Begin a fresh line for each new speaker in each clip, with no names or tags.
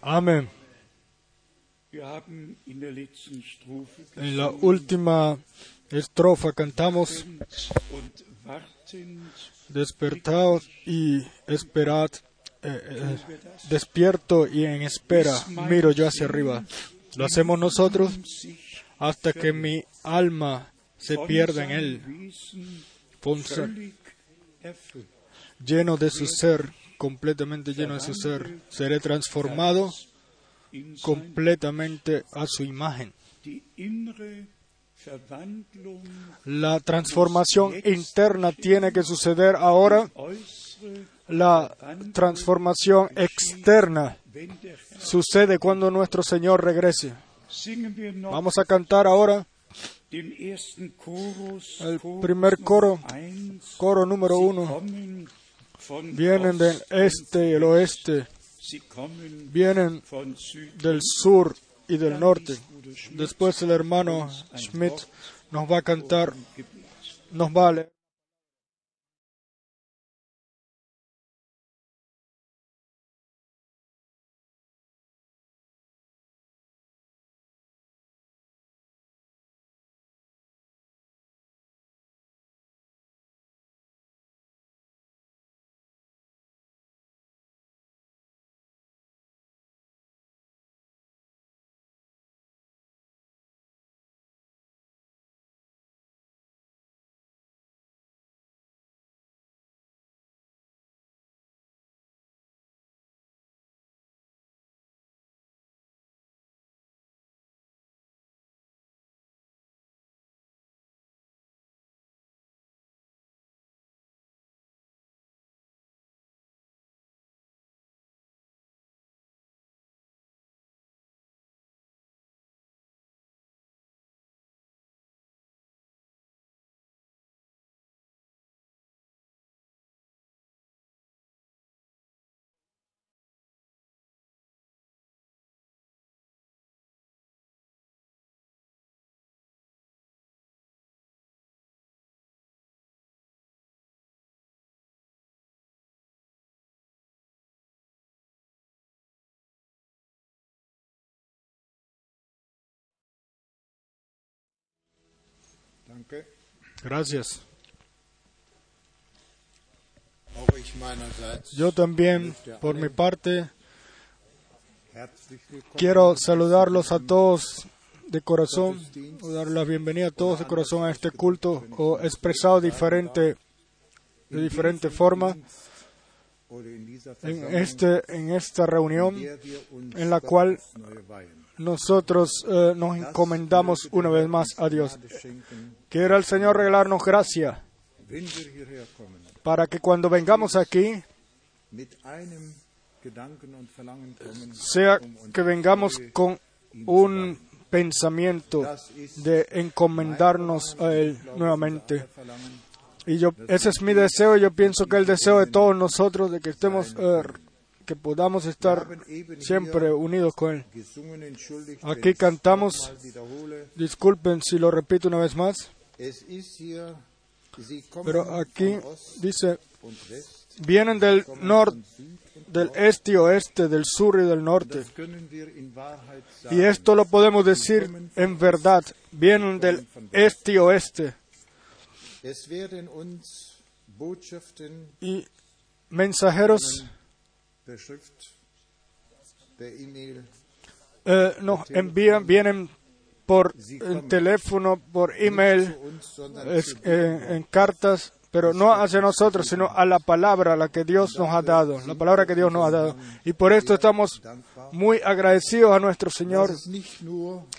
Amén. En la última estrofa cantamos, despertaos y esperad, eh, eh, despierto y en espera, miro yo hacia arriba. Lo hacemos nosotros hasta que mi alma se pierda en él, lleno de su ser, completamente lleno de su ser. Seré transformado completamente a su imagen. La transformación interna tiene que suceder ahora. La transformación externa sucede cuando nuestro Señor regrese. Vamos a cantar ahora El primer coro, coro número uno. Vienen del este y el oeste, vienen del sur y del norte. Después el hermano Schmidt. Nos va a cantar, nos va
Danke.
Gracias. Yo también, por mi parte, quiero saludarlos a todos de corazón, o dar la bienvenida a todos de corazón a este culto, o expresado diferente, de diferente forma en, este, en esta reunión en la cual. Nosotros eh, nos encomendamos una vez más a Dios. Quiera el Señor regalarnos gracia para que cuando vengamos aquí, sea
um
que vengamos con un pensamiento de encomendarnos a Él nuevamente. Y yo, ese es mi deseo, y yo pienso que el deseo de todos nosotros, de que estemos, eh, que podamos estar siempre unidos con Él. Aquí cantamos. Disculpen si lo repito una vez más, pero aquí dice, vienen del norte, del este y oeste, del sur y del norte. Y esto lo podemos decir en verdad, vienen del este y oeste. Y mensajeros
Schrift, E-Mail,
eh, nos envían, vienen por el teléfono, por email, es- eh, en cartas, pero no hacia nosotros, sino a la palabra, la que Dios nos ha dado, la palabra que Dios nos ha dado. Y por esto estamos muy agradecidos a nuestro Señor,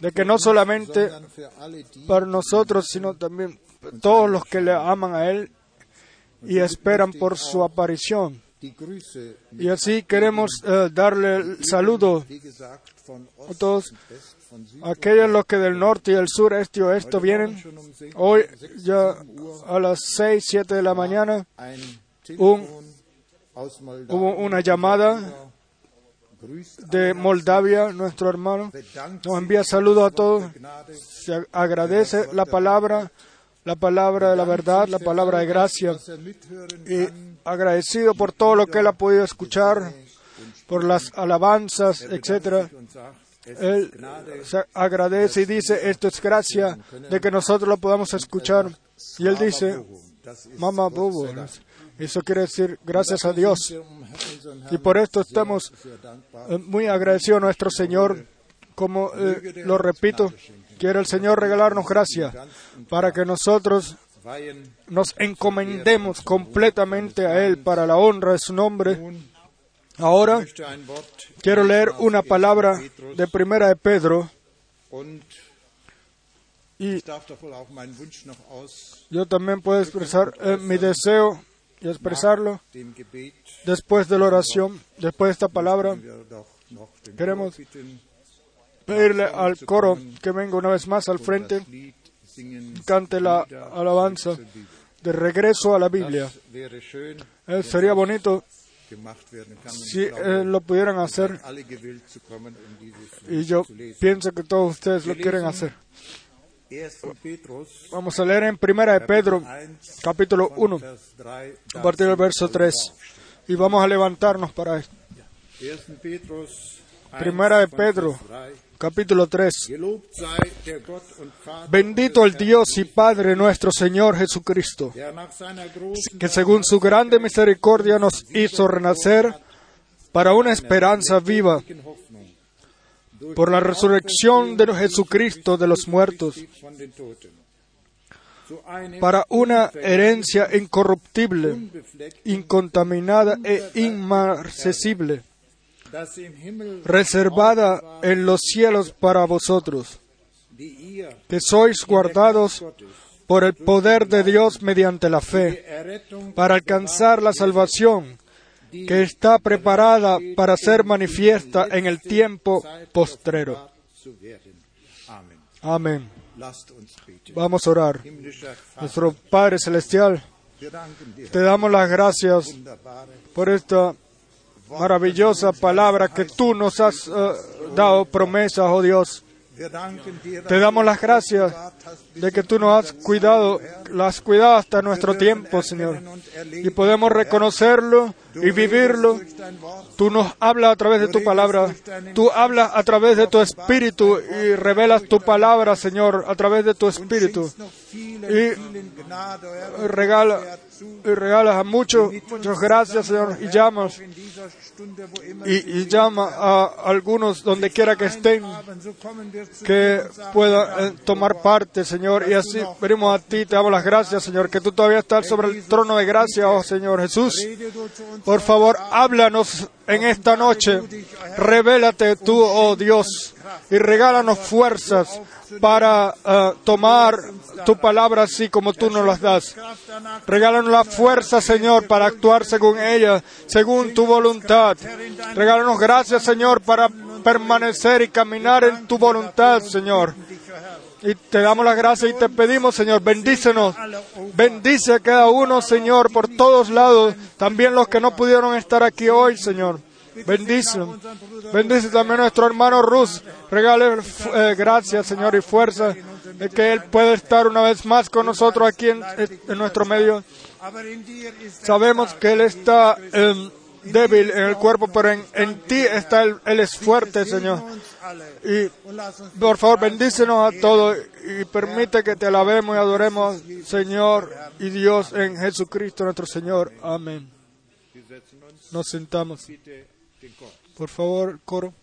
de que no solamente para nosotros, sino también todos los que le aman a Él y esperan por su aparición. Y así queremos eh, darle el saludo a todos aquellos los que del norte y del sur, este y oeste vienen. Hoy ya a las 6, 7 de la mañana hubo una llamada de Moldavia, nuestro hermano. Nos envía saludos a todos. Se agradece la palabra, la palabra de la verdad, la palabra de gracia. Y agradecido por todo lo que él ha podido escuchar, por las alabanzas,
es
Él se agradece y dice, esto es gracia de que nosotros lo podamos escuchar. Y él dice,
Gott
Bobo. Eso quiere decir gracias a Dios. Y por esto estamos eh, muy agradecidos a nuestro Señor. Como eh, lo repito, quiere el Señor regalarnos gracia para que nosotros nos encomendemos completamente a Él para la honra de su nombre. Ahora quiero leer una palabra de Primera de Pedro y yo también puedo expresar eh, mi deseo y expresarlo después de la oración, después de esta palabra, Queremos pedirle al coro que venga una vez más al frente, cante la alabanza de regreso a la Biblia. Eh, sería bonito si eh, lo pudieran hacer
zu kommen, um
y yo pienso que todos ustedes lo quieren hacer.
1. Petrus,
Vamos a leer en Primera de Pedro,
1,
capítulo
von
1,
Vers 3,
a partir del verso 3, y vamos a levantarnos para esto.
1. Petrus, 1,
Primera de Pedro.
Vers 3.
Capítulo 3.
Gelobt sei der Gott und Vater
Bendito el Dios y Padre nuestro Señor Jesucristo, que según su grande misericordia nos hizo renacer para una esperanza viva por la resurrección de Jesucristo de los muertos, para una herencia incorruptible, incontaminada e inmarcesible, reservada en los cielos para vosotros, que sois guardados por el poder de Dios mediante la fe, para alcanzar la salvación que está preparada para ser manifiesta en el tiempo postrero. Amén. Vamos a orar. Nuestro Padre Celestial, te damos las gracias por esta maravillosa palabra que tú nos has eh, dado promesas, oh Dios. Te damos las gracias de que tú nos has cuidado, las has cuidado hasta nuestro tiempo, Señor. Y podemos reconocerlo y vivirlo. Tú nos hablas a través de tu palabra. Tú hablas a través de tu espíritu y revelas tu palabra, Señor, a través de tu espíritu. Y regala, y regalas a muchos, muchas gracias, Señor, y llamas, y, y llama a algunos donde quiera que estén, que puedan eh, tomar parte, Señor, y así venimos a ti, te damos las gracias, Señor, que tú todavía estás sobre el trono de gracia, oh Señor Jesús. Por favor, háblanos en esta noche, revélate tú, oh Dios, y regálanos fuerzas para eh, tomar tu palabra así como tú nos las das. Regálanos la fuerza, Señor, para actuar según ella, según tu voluntad. Regálanos gracias, Señor, para permanecer y caminar en tu voluntad, Señor. Y te damos las gracias y te pedimos, Señor, bendícenos. Bendice a cada uno, Señor, por todos lados. También los que no pudieron estar aquí hoy, Señor. Bendice. Bendice también a nuestro hermano Rus. Regale eh, gracias, Señor, y fuerza de que Él pueda estar una vez más con nosotros aquí en, en nuestro medio. Sabemos que Él está eh, débil en el cuerpo, pero en, en ti está Él, Él es fuerte, Señor. Y por favor, bendícenos a todos y permite que te alabemos y adoremos, Señor y Dios, en Jesucristo nuestro Señor. Amén. Nos sentamos. Por favor, coro.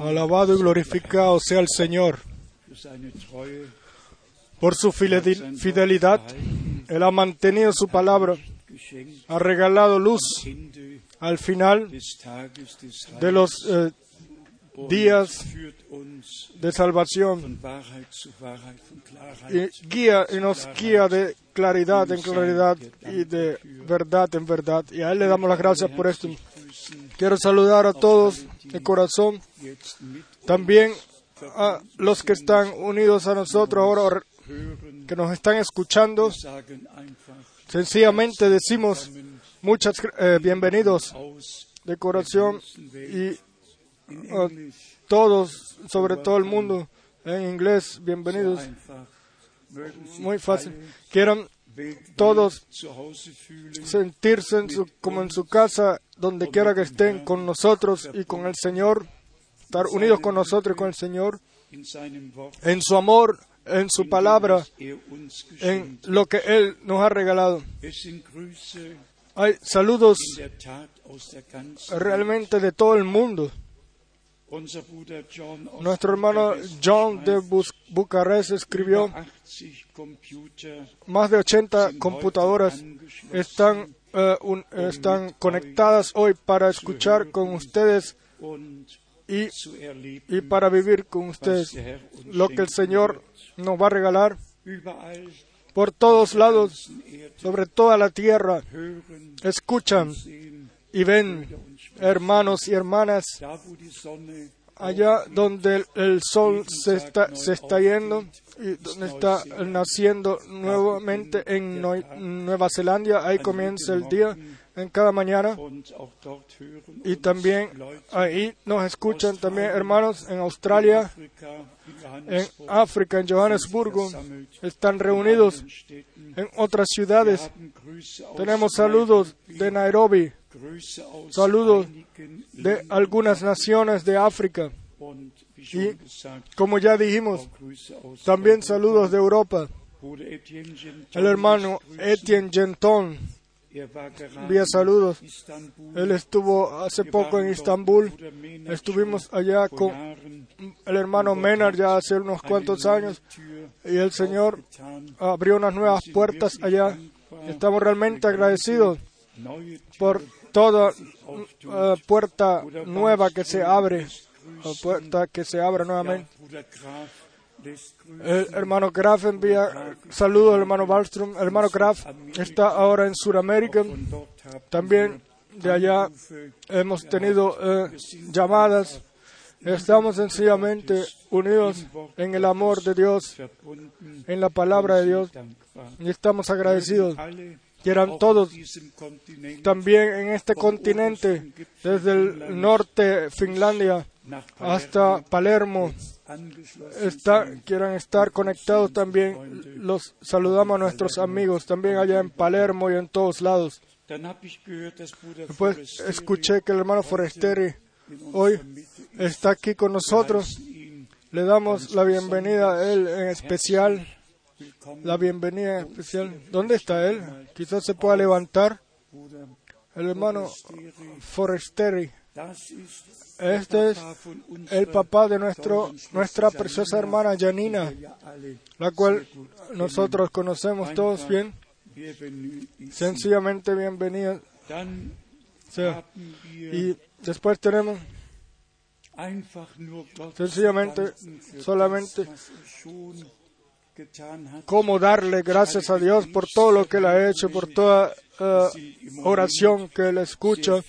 Alabado y glorificado sea el Señor por su fideli- fidelidad. Él ha mantenido su palabra, ha regalado luz al final de los eh, días de salvación y guía y nos guía de claridad en claridad y de verdad en verdad. Y a Él le damos las gracias por esto. Quiero saludar a todos de corazón, también a los que están unidos a nosotros ahora, que nos están escuchando. Sencillamente decimos muchas eh, bienvenidos de corazón y Ah,
Englisch
todos, sobre todo el mundo, en inglés, bienvenidos. Muy fácil. Quieran todos sentirse como en su casa, donde quiera que estén, con nosotros y con el Señor, estar unidos con nosotros y con el Señor, en su amor, en su palabra, en lo que Él nos ha regalado. Hay saludos realmente de todo el mundo. Nuestro hermano John de Bucarest escribió,
über 80 Computer
más de 80
sind
computadoras están, eh, están conectadas hoy para escuchar con ustedes y, y para vivir con ustedes lo que el Señor nos va a regalar por todos lados, sobre toda la tierra. Escuchan y ven, hermanos y hermanas, allá donde el, sol se está, se está yendo y donde está naciendo nuevamente en Nue- Nueva Zelanda, ahí comienza el día en cada mañana. Y también ahí nos escuchan también hermanos en Australia, en África, en Johannesburgo, están reunidos en otras ciudades. Tenemos saludos de Nairobi, saludos de algunas naciones de África. y Como ya dijimos, también saludos de Europa. El hermano. Etienne Genton envía saludos. Él estuvo hace poco en Estambul. Estuvimos allá con el hermano Menard ya hace unos cuantos años y el Señor abrió unas nuevas puertas allá. Estamos realmente agradecidos por toda eh, puerta nueva que se abre, puerta que se abra nuevamente. El hermano Graf envía saludos al hermano Wallström. El hermano Graf está ahora en Sudamérica. También de allá hemos tenido eh, llamadas. Estamos sencillamente unidos en el amor de Dios, en la palabra de Dios, y estamos agradecidos. Quieran
auf
todos también en este continente, desde el norte, Finlandia, hasta Palermo, está, quieran estar conectados también. Los saludamos a nuestros amigos también allá en Palermo y en todos lados. Después
Forrester
escuché que el hermano Foresteri hoy está aquí con nosotros. Le damos la bienvenida a él en especial. La bienvenida en especial. ¿Dónde está él? Quizás se pueda levantar. El hermano. Foresteri. Este es el papá de nuestro, nuestra preciosa hermana Janina, la cual nosotros conocemos todos bien. Sencillamente bienvenida. Y después tenemos Sencillamente, solamente cómo darle gracias a Dios por todo lo que Él ha hecho, por toda eh, oración que Él escucha.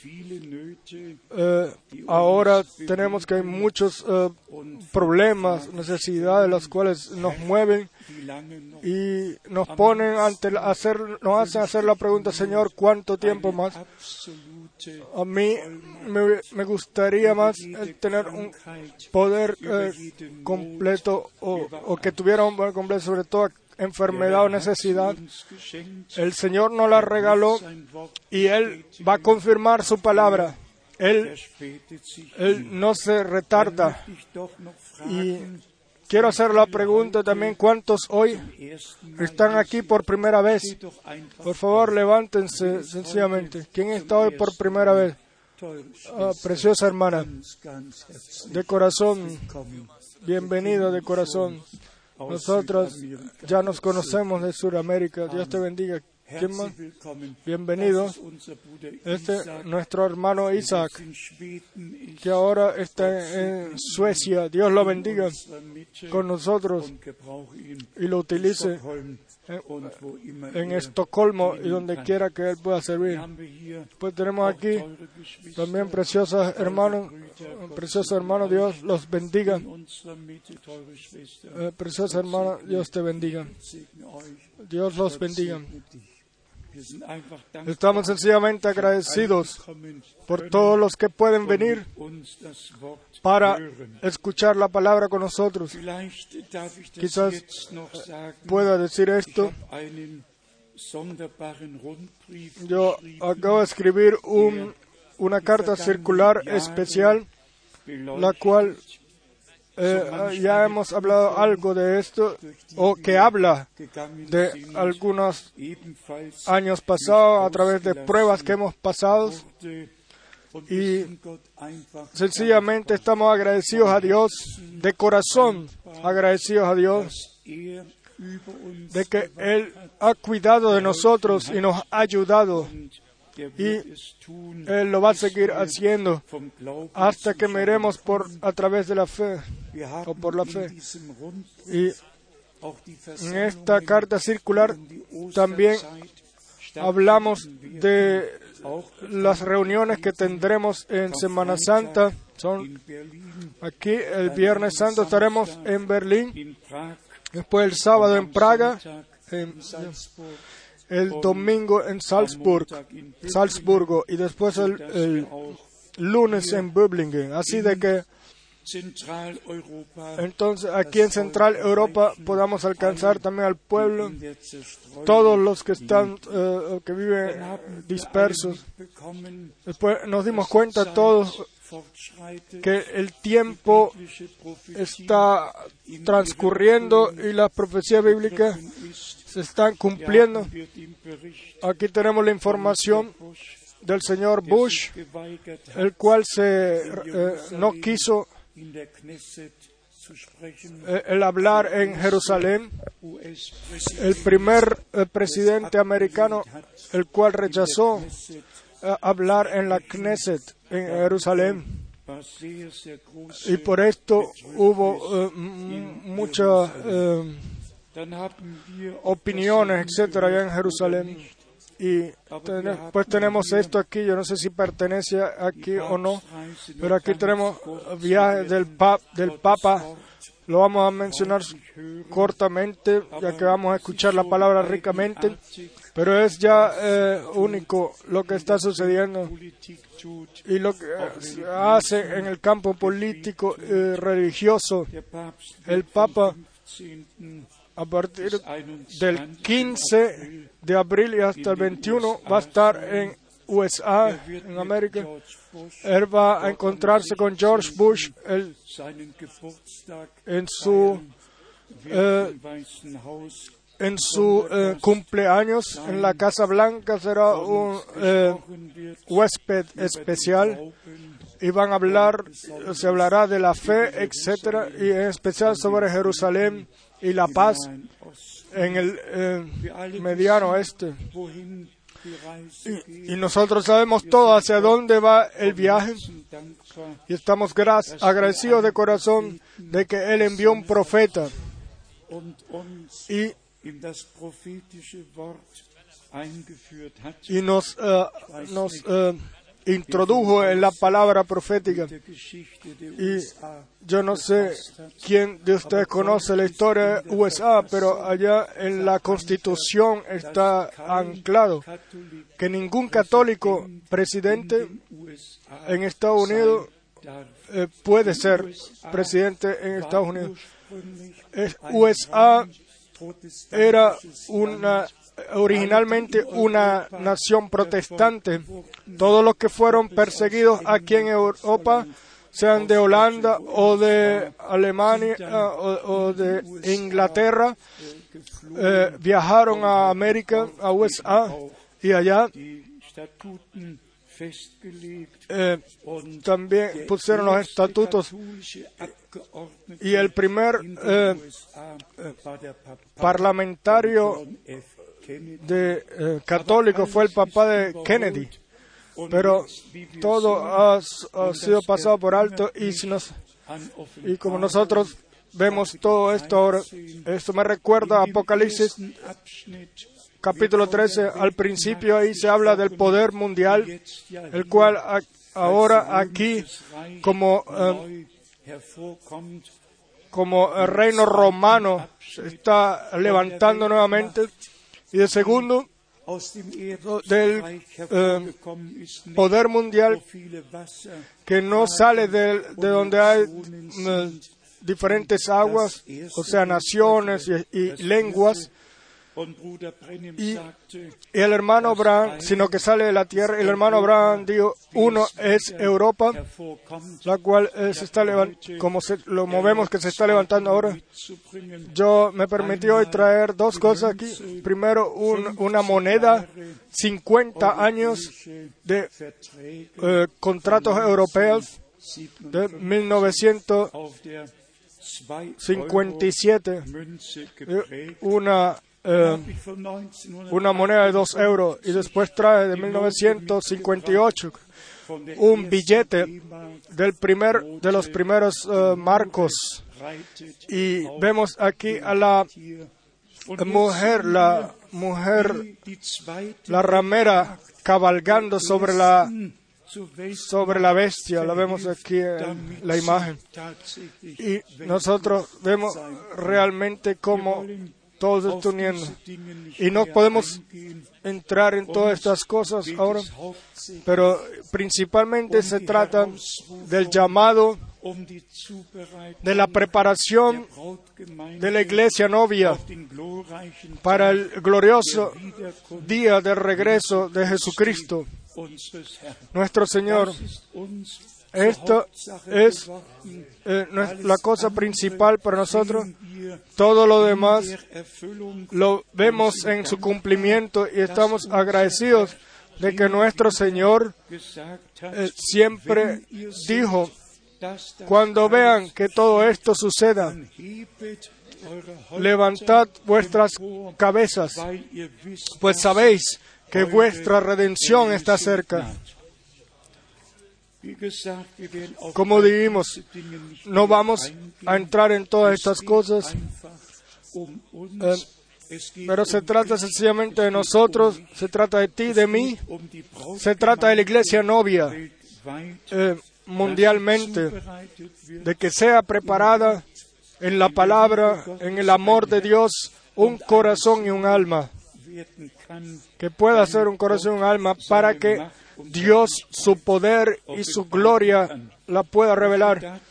Eh, ahora tenemos que hay muchos eh, problemas, necesidades, las cuales nos mueven y nos ponen ante hacer, nos hacen hacer la pregunta, Señor, ¿cuánto tiempo más? A mí me, me gustaría más tener un poder eh, completo o, o que tuviera un poder completo sobre toda enfermedad o necesidad. El Señor nos la regaló y Él va a confirmar su palabra. Él, él no se retarda. Y quiero hacer la pregunta también, ¿cuántos hoy están aquí por primera vez? Por favor, levántense sencillamente. ¿Quién está hoy por primera vez? Ah, preciosa hermana, de corazón, bienvenida de corazón. Nosotros ya nos conocemos de Sudamérica. Dios te bendiga. ¿Quién más?
Herzlich willkommen.
Bienvenido.
Das ist unser Bruder
Este, nuestro hermano Isaac, que ahora está en Suecia. Dios lo bendiga con nosotros y lo utilice en
er
Estocolmo y donde quiera que Él pueda servir. Pues tenemos aquí también preciosos hermanos, preciosos hermanos, Dios los bendiga. Eh, preciosa hermana, Dios te bendiga. Dios los bendiga. Estamos sencillamente agradecidos por todos los que pueden venir para escuchar la palabra con nosotros. Quizás
sagen.
Pueda decir esto. Yo acabo de escribir un- una carta circular especial, la cual eh, ya hemos hablado algo de esto, o que habla de algunos años pasados a través de pruebas que hemos pasado. y Sencillamente estamos agradecidos a Dios, de corazón agradecidos a Dios, de que Él ha cuidado de nosotros y nos ha ayudado. Y Él lo va a seguir haciendo hasta que miremos por, a través de la fe. O por la fe. Y en esta carta circular
um
también hablamos de las reuniones que tendremos en Semana Santa. Son aquí el Viernes Santo estaremos en Berlín, después el sábado en Praga, en- el domingo en Salzburg, Salzburgo y después el, lunes en Böblingen. Así de que entonces aquí en Central Europa podamos alcanzar también al pueblo, todos los que están, eh, que viven dispersos. Después nos dimos cuenta todos que el tiempo está transcurriendo y las profecías bíblicas. Se están cumpliendo. Aquí tenemos la información del señor Bush, el cual se eh, no quiso eh, el hablar en Jerusalén, el primer eh, presidente americano, el cual rechazó hablar en la Knesset en Jerusalén. Y por esto hubo eh, m- muchas
Dann haben wir
opiniones, etcétera, allá en Jerusalén. Y ten- pues tenemos esto aquí, yo no sé si pertenece aquí o no, pero aquí tenemos viajes del, pa- del Papa, lo vamos a mencionar cortamente, ya que vamos a escuchar la palabra ricamente, pero es ya eh, único lo que está sucediendo y lo que eh, hace en el campo político y religioso. El Papa
15.
A partir
bis 21.
del 15 de abril y hasta el 21 va a estar en USA, en América.
George Bush
Él va a encontrarse con George Bush el- en su,
Haus
en su eh, cumpleaños en la Casa Blanca. Será un eh, huésped especial y van a hablar, se hablará de la fe, etcétera, y en especial sobre Jerusalén y la paz en el eh, mediano oeste. Y nosotros sabemos todo hacia dónde va el viaje y estamos gra- agradecidos de corazón de que Él envió un profeta y, nos, eh, eh, introdujo en la palabra profética. Y yo no sé quién de ustedes conoce la historia de USA, pero allá en la constitución está anclado que ningún católico presidente en Estados Unidos eh, puede ser presidente en Estados Unidos. USA era una originalmente una nación protestante. Todos los que fueron perseguidos aquí en Europa, sean de Holanda o de Alemania ah, o, de Inglaterra, eh, viajaron a América, a USA, y allá eh, también pusieron los estatutos y el primer eh, parlamentario. De eh, católico fue el papá de Kennedy. Pero todo ha, sido pasado por alto y, si nos, y como nosotros vemos todo esto ahora, esto me recuerda a Apocalipsis capítulo 13. Al principio ahí se habla del poder mundial, el cual ahora aquí como, eh, como el reino romano se está levantando nuevamente. Y de segundo, del eh, poder mundial que no sale de, de donde hay eh, diferentes aguas, o sea, naciones y lenguas, y, el hermano Abraham, sino que sale de la tierra, el hermano Abraham dijo, uno es Europa, la cual se está levantando, como se, lo movemos que se está levantando ahora. Yo me permití hoy traer dos cosas aquí. Primero, un- una moneda, 50 años de eh, contratos europeos de 1957, eh, una, eh, una moneda de 2 euros, y después trae de 1958 un billete del primer, de los primeros eh, marcos. Y vemos aquí a la mujer, la mujer, la ramera cabalgando sobre la, sobre la bestia. La vemos aquí en la imagen. Y nosotros vemos realmente cómo todo está uniendo. Y no podemos entrar en todas estas cosas ahora, pero principalmente se trata del llamado, de la preparación de la iglesia novia para el glorioso día del regreso de Jesucristo, nuestro Señor. Esto es eh, la cosa principal para nosotros. Todo lo demás lo vemos en su cumplimiento y estamos agradecidos de que nuestro Señor eh, siempre dijo, cuando vean que todo esto suceda, levantad vuestras cabezas, pues sabéis que vuestra redención está cerca. Como dijimos, no vamos a entrar en todas estas cosas, eh, pero se trata sencillamente de nosotros, se trata de ti, de mí, se trata de la iglesia novia eh, mundialmente, de que sea preparada en la palabra, en el amor de Dios, un corazón y un alma, que pueda ser un corazón y un alma para que Dios, su poder y su gloria la pueda revelar.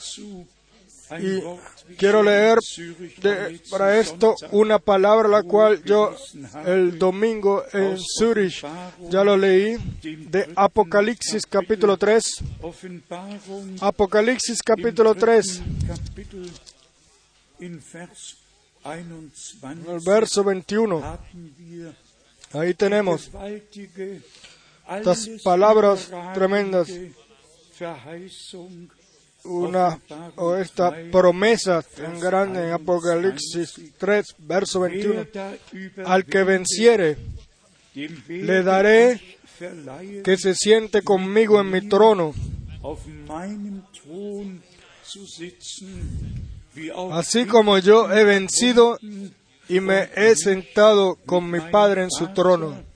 Y quiero leer para esto una palabra la cual yo el domingo en Zurich ya lo leí, de Apocalipsis capítulo 3. Apocalipsis capítulo 3, el verso 21. Ahí tenemos
estas palabras tremendas,
una o esta promesa tan grande en Apocalipsis 3, verso 21. Al que venciere, le daré que se siente conmigo en mi trono, así como yo he vencido y me he sentado con mi Padre en su trono.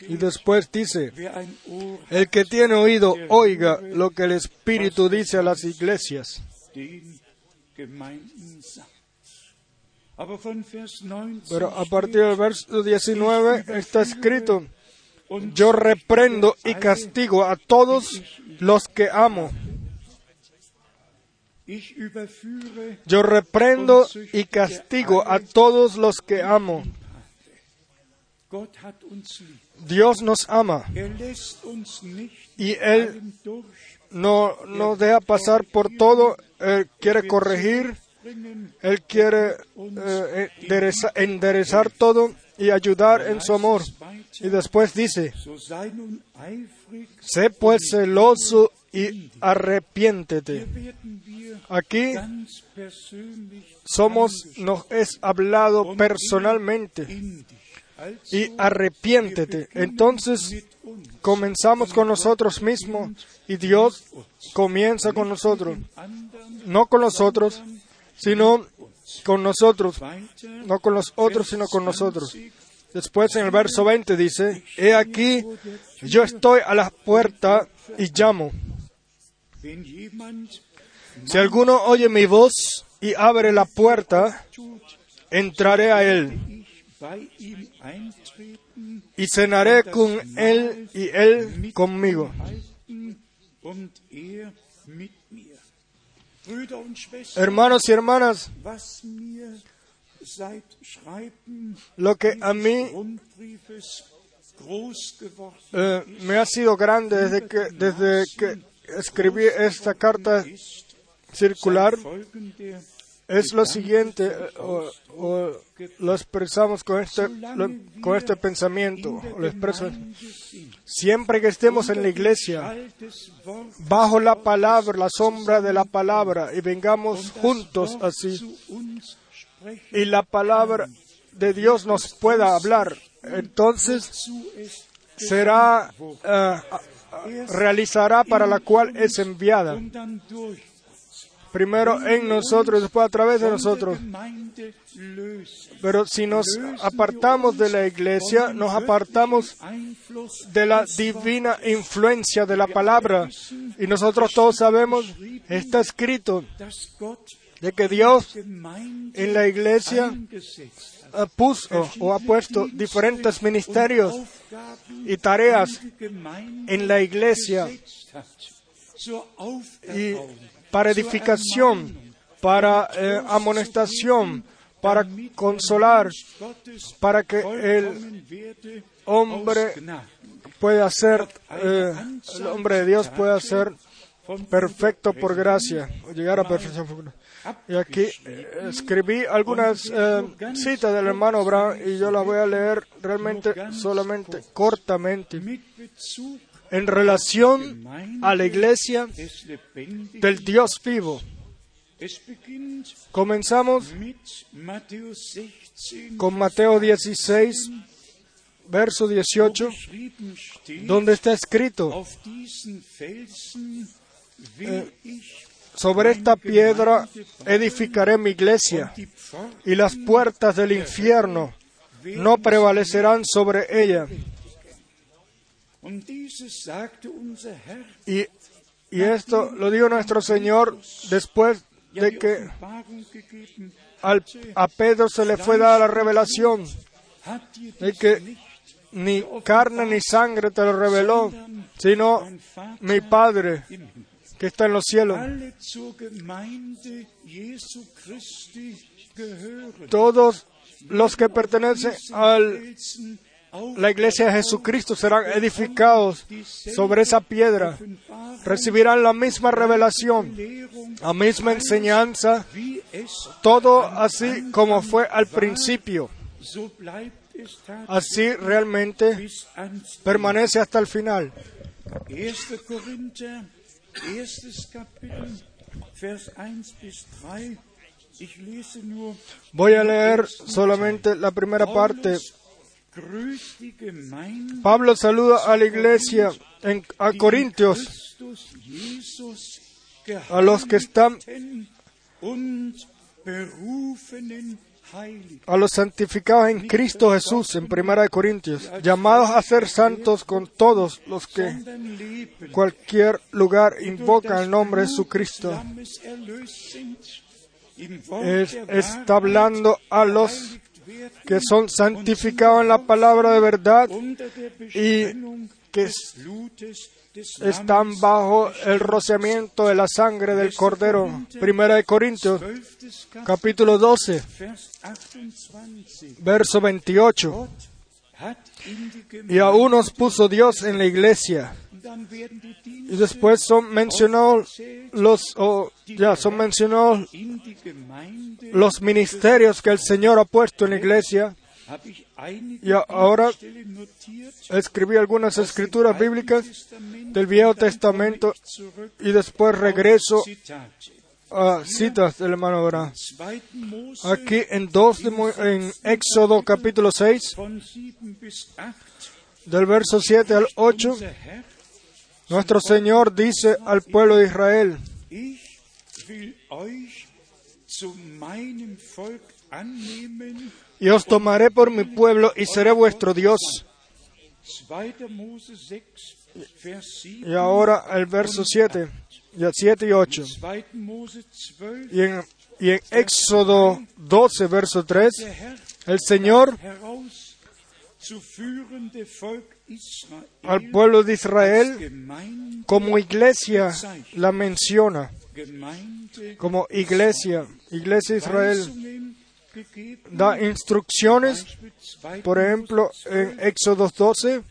Y después dice, el que tiene oído, oiga lo que el Espíritu dice a las iglesias.
den Gemeinden sagt. Aber von Vers 19
Pero a partir del verso 19 está escrito, yo reprendo y castigo a todos los que amo. Yo reprendo y castigo a todos los que amo. Dios nos ama y Él no nos deja pasar por todo. Él quiere corregir, Él quiere eh, endereza- enderezar todo y ayudar en su amor. Y después dice, sé pues celoso y arrepiéntete. Aquí somos, nos es hablado personalmente y arrepiéntete. Entonces comenzamos con nosotros mismos y Dios comienza con nosotros. No con nosotros, sino con nosotros. No con los otros, sino con nosotros. Después en el verso 20 dice, He aquí, yo estoy a la puerta y llamo. Si alguno oye mi voz y abre la puerta, entraré a él y cenaré con él y él conmigo.
er
Hermanos y hermanas, lo que a mí eh, me ha sido grande desde que, desde que escribí esta carta circular es lo siguiente, o, lo expresamos con este, con este pensamiento, lo expreso. Siempre que estemos en la iglesia, bajo la palabra, la sombra de la palabra, y vengamos juntos así, y la palabra de Dios nos pueda hablar, entonces será, eh, realizará para la cual es enviada. Primero en nosotros después a través de nosotros. Pero si nos apartamos de la iglesia, nos apartamos de la divina influencia de la palabra. Y nosotros todos sabemos, está escrito, de que Dios en la iglesia puso o ha puesto diferentes ministerios y tareas en la iglesia y para edificación, para eh, amonestación, para consolar, para que el hombre pueda ser, eh, el hombre de Dios pueda ser perfecto por gracia, o llegar a perfección por gracia. Y aquí eh, escribí algunas eh, citas del hermano Brown y yo las voy a leer realmente solamente cortamente en relación a la iglesia del Dios vivo. Comenzamos
mit Matthäus 16,
con Mateo 16, verso 18,
geschrieben steht,
donde está escrito,
auf
sobre esta piedra edificaré mi iglesia y las puertas del infierno no prevalecerán sobre ella. Y, y esto lo dijo nuestro Señor después de que al- a Pedro se le fue dada la revelación de que ni carne ni sangre te lo reveló, sino mi Padre. Que está en los cielos. Todos los que pertenecen a la iglesia de Jesucristo serán edificados sobre esa piedra, recibirán la misma revelación, la misma enseñanza, todo así como fue al principio. Así realmente permanece hasta el final.
1. Korinther, erstes Kapitel, Vers 1 bis 3. Ich lese nur,
Voy a leer solamente la primera parte. Pablo saluda a la iglesia en, a Corintios, a los que están, a los santificados en Cristo Jesús, en primera de Corintios, llamados a ser santos con todos los que cualquier lugar invocan
das
el nombre de Es-
der
está hablando a los que son santificados en la palabra de verdad y que están bajo el rociamiento de la sangre del Cordero. Primera de Corintios, capítulo 12,
Vers 28.
verso 28.
Gott hat in die
Y a unos puso Dios en la iglesia. Y después son mencionados los, Ya son mencionados los ministerios que el Señor ha puesto en la iglesia. Y ahora escribí algunas escrituras bíblicas del Viejo Testamento y después regreso a citas del hermano Abraham. Aquí en, dos en Éxodo capítulo 6, del verso 7 al 8, nuestro Señor dice al pueblo de Israel, y os tomaré por mi pueblo y seré vuestro Dios. Y ahora el verso 7, 7 y 8. Y en, y en Éxodo 12, verso 3, el Señor al pueblo de Israel como iglesia la menciona como iglesia, iglesia de Israel, da instrucciones, por ejemplo, en Éxodo 12,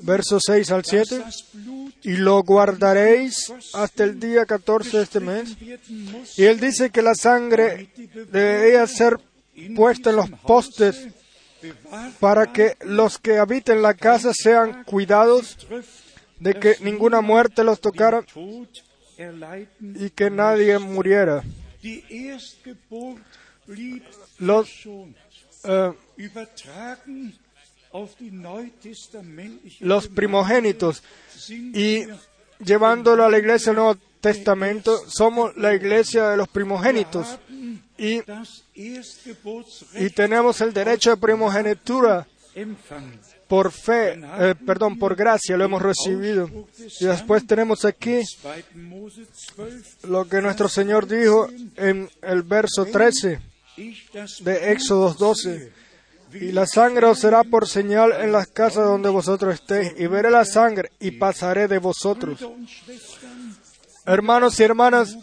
versos 6 al 7, y lo guardaréis hasta el día 14 de este mes. Y él dice que la sangre debería ser puesta en los postes para que los que habiten la casa sean cuidados de que ninguna muerte los tocara y que nadie muriera. Los, eh, los primogénitos y llevándolo a la iglesia del Nuevo Testamento, somos la iglesia de los primogénitos y, y tenemos el derecho de primogenitura por fe, eh, perdón, por gracia lo hemos recibido. Y después tenemos aquí lo que nuestro Señor dijo en el verso 13 de Éxodo 12. Y la sangre os será por señal en las casas donde vosotros estéis, y veré la sangre y pasaré de vosotros. Hermanos y hermanas,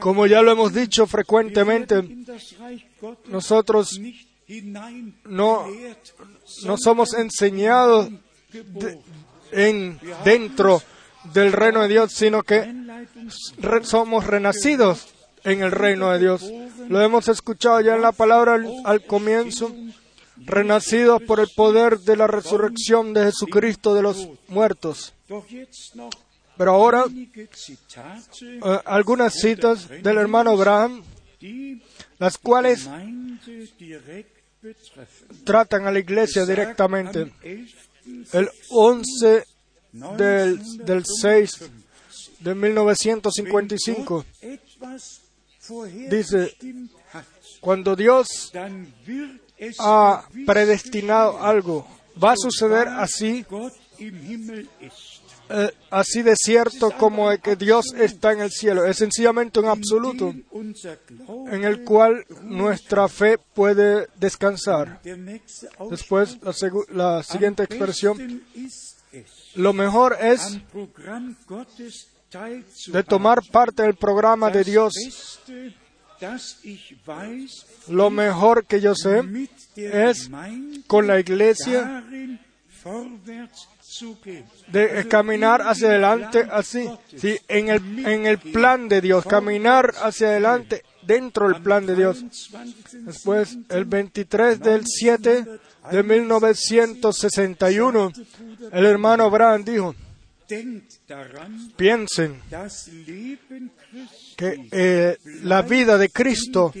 como ya lo hemos dicho frecuentemente, nosotros no, no somos enseñados en, dentro del reino de Dios, sino que somos renacidos en el reino de Dios. Lo hemos escuchado ya en la palabra al, comienzo, renacidos por el poder de la resurrección de Jesucristo de los muertos. Pero ahora, eh, algunas citas del hermano Abraham, las cuales tratan a la iglesia directamente. El 11 del, del 6 de 1955 dice, cuando Dios ha predestinado algo, va a suceder así eh, así de cierto como que Dios está en el cielo. Es sencillamente un absoluto en el cual nuestra fe puede descansar. Después, la, la siguiente expresión, lo mejor es de tomar parte del programa de Dios. Lo mejor que yo sé es con la iglesia de caminar hacia adelante así, sí, en el, en el plan de Dios, caminar hacia adelante dentro del plan de Dios. Después, el 23 del 7 de 1961, el hermano Abraham dijo, piensen que eh, la vida de Cristo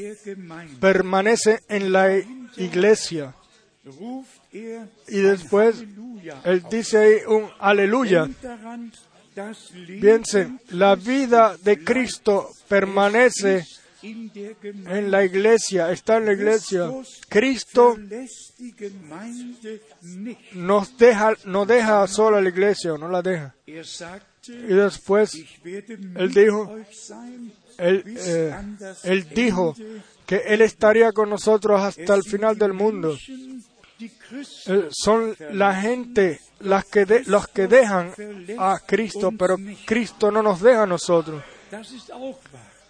permanece en la iglesia. Y después él dice ahí un aleluya. Piensen, la vida de Cristo permanece en la iglesia, está en la iglesia. Cristo nos deja, no deja sola la iglesia, o no la deja. Y después él dijo, él, eh, él dijo que él estaría con nosotros hasta el final del mundo. Eh, son la gente las que los que dejan a Cristo, pero Cristo no nos deja a nosotros.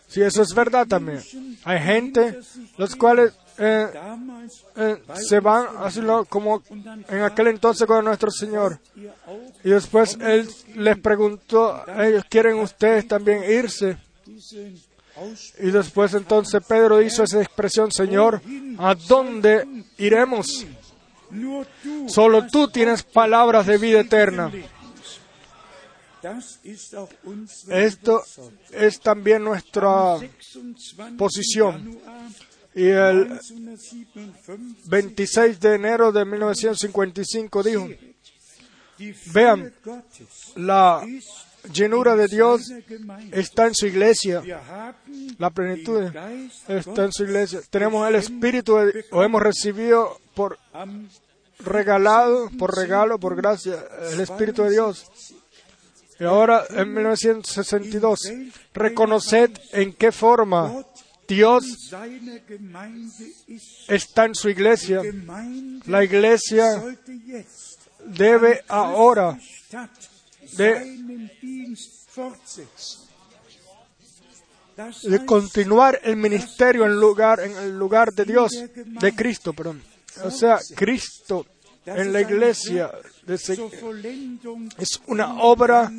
Si eso es verdad también. Hay gente los cuales eh, eh, se van así como en aquel entonces con nuestro Señor. Y después Él les preguntó, ellos quieren ustedes también irse. Y después entonces Pedro hizo esa expresión, Señor, ¿a dónde iremos? Solo tú tienes palabras de vida eterna. Esto es también nuestra posición. Y el 26 de enero de 1955 dijo, vean, la llenura de Dios está en su iglesia. La plenitud está en su iglesia. Tenemos el Espíritu, o hemos recibido por regalado, por regalo, por gracia, el Espíritu de Dios. Y ahora, en 1962, reconoced en qué forma Dios está en su iglesia. La iglesia debe ahora de, de continuar el ministerio en lugar en el lugar de Dios, de Cristo, perdón. O sea, Cristo en la iglesia es una obra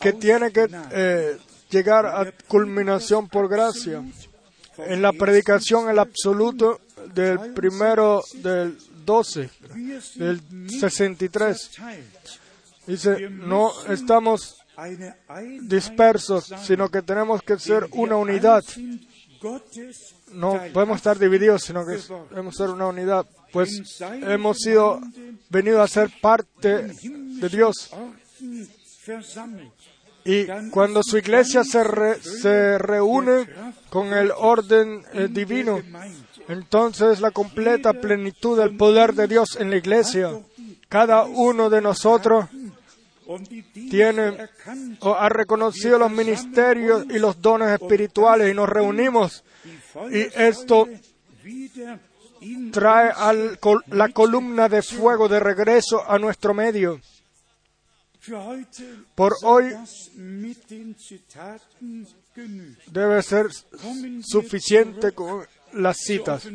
que tiene que eh, llegar a culminación por gracia. En la predicación el absoluto del primero del 12, del 63, dice, no estamos dispersos, sino que tenemos que ser una unidad. No podemos estar divididos, sino que debemos ser una unidad pues hemos sido venido a ser parte de Dios. Y cuando su iglesia se, se reúne con el orden eh, divino, entonces la completa plenitud del poder de Dios en la iglesia. Cada uno de nosotros tiene ha reconocido los ministerios y los dones espirituales y nos reunimos. Y esto trae la columna de fuego de regreso a nuestro medio. Por hoy debe ser suficiente con las citas.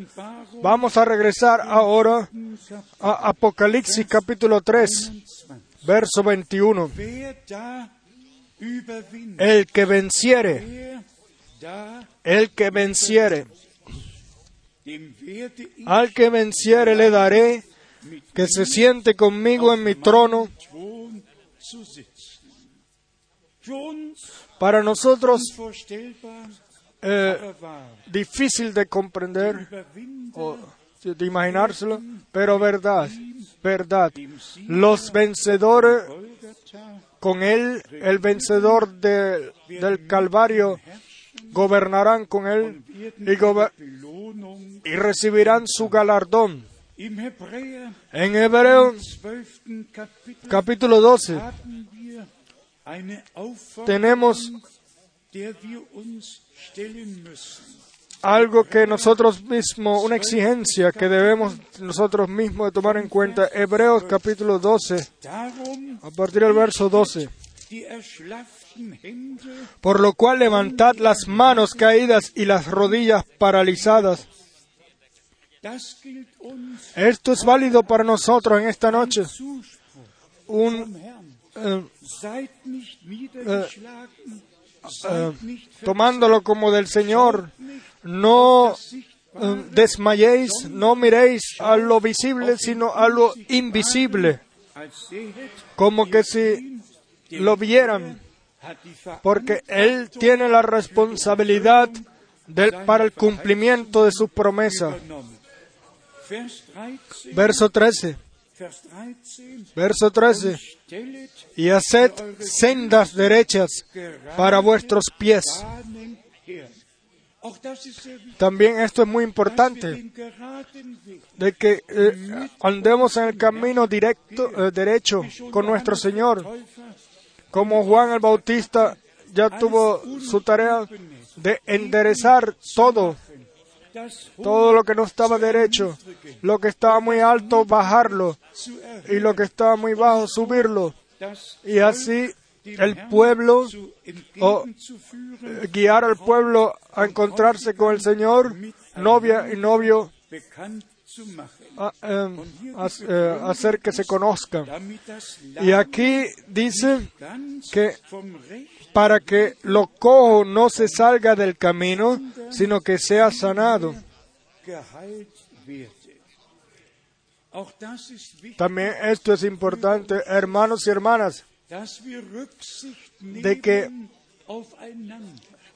Vamos a regresar ahora a Apocalipsis capítulo 3, verso 21. El que venciere, el que venciere, al que venciere le daré que se siente conmigo en mi trono. Para nosotros, eh, difícil de comprender de imaginárselo, pero verdad, verdad. Los vencedores, con él, el vencedor del Calvario, gobernarán con él y, y recibirán su galardón. En Hebreo capítulo 12 tenemos algo que nosotros mismos, una exigencia que debemos nosotros mismos de tomar en cuenta. Hebreos capítulo 12, a partir del verso 12. Por lo cual levantad las manos caídas y las rodillas paralizadas. Esto es válido para nosotros en esta noche. Eh, eh, eh, tomándolo como del Señor, no desmayéis, no miréis a lo visible, sino a lo invisible, como que si lo vieran porque Él tiene la responsabilidad para el cumplimiento de su promesa. Verso 13. Verso 13. Y haced sendas derechas para vuestros pies. También esto es muy importante, de que eh, andemos en el camino directo, eh, derecho con nuestro Señor, como Juan el Bautista ya tuvo su tarea de enderezar todo, todo lo que no estaba derecho, lo que estaba muy alto, bajarlo, y lo que estaba muy bajo, subirlo, y así el pueblo, o guiar al pueblo a encontrarse con el Señor, novia y novio, a- em, eh, hacer que se conozca.
damit das
Y aquí dice que para que lo cojo no se salga del camino, sino que sea sanado. También esto es importante, hermanos y hermanas, de que-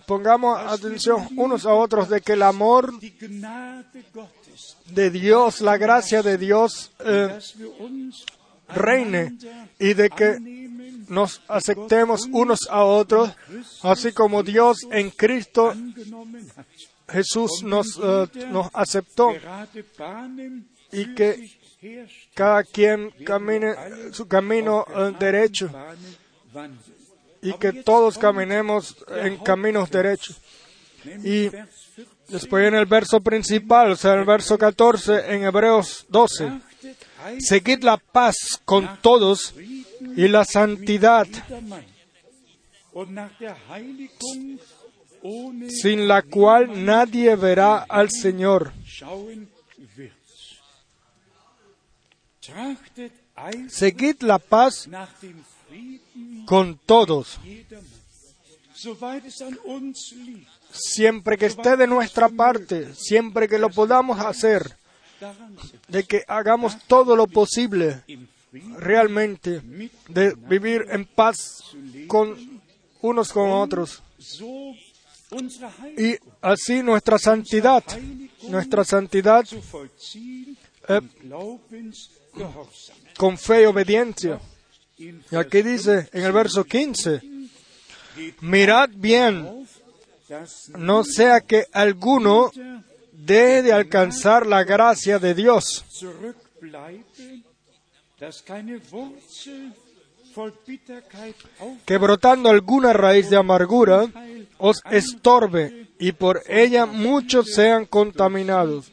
pongamos atención unos a otros de que el amor de Dios, la gracia de Dios eh, reine y de que nos aceptemos unos a otros, así como Dios en Cristo. Jesús nos, eh, nos aceptó y que cada quien camine su camino derecho y que todos caminemos en caminos derechos. Y
Vers 14.
después en el verso principal, o sea, en el verso 14 en Hebreos 12,
Achtet heilig
seguid la paz con todos y la santidad, sin la cual nadie verá al Señor. Seguid la paz con todos, siempre que esté de nuestra parte, siempre que lo podamos hacer, de que hagamos todo lo posible realmente de vivir en paz con unos con otros. Y así nuestra santidad, nuestra santidad eh, con fe y obediencia. Y aquí dice en el verso 15, mirad bien, no sea que alguno deje de alcanzar la gracia de Dios, que brotando alguna raíz de amargura os estorbe y por ella muchos sean contaminados.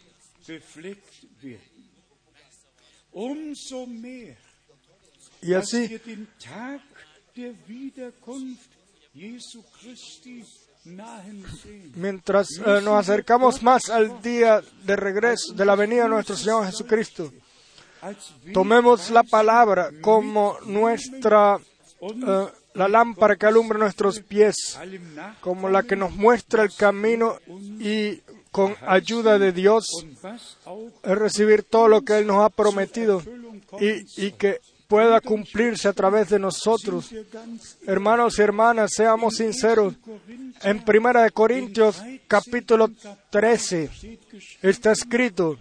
Nahen sehen.
Mientras eh, nos acercamos más al día de regreso de la venida de nuestro Señor Jesucristo, tomemos la palabra como nuestra eh, la lámpara que alumbra nuestros pies, como la que nos muestra el camino y con ayuda de Dios recibir todo lo que Él nos ha prometido y, que pueda cumplirse a través de nosotros. Hermanos y hermanas, seamos sinceros. En Primera de Corintios capítulo 13
steht geschrieben.
está escrito,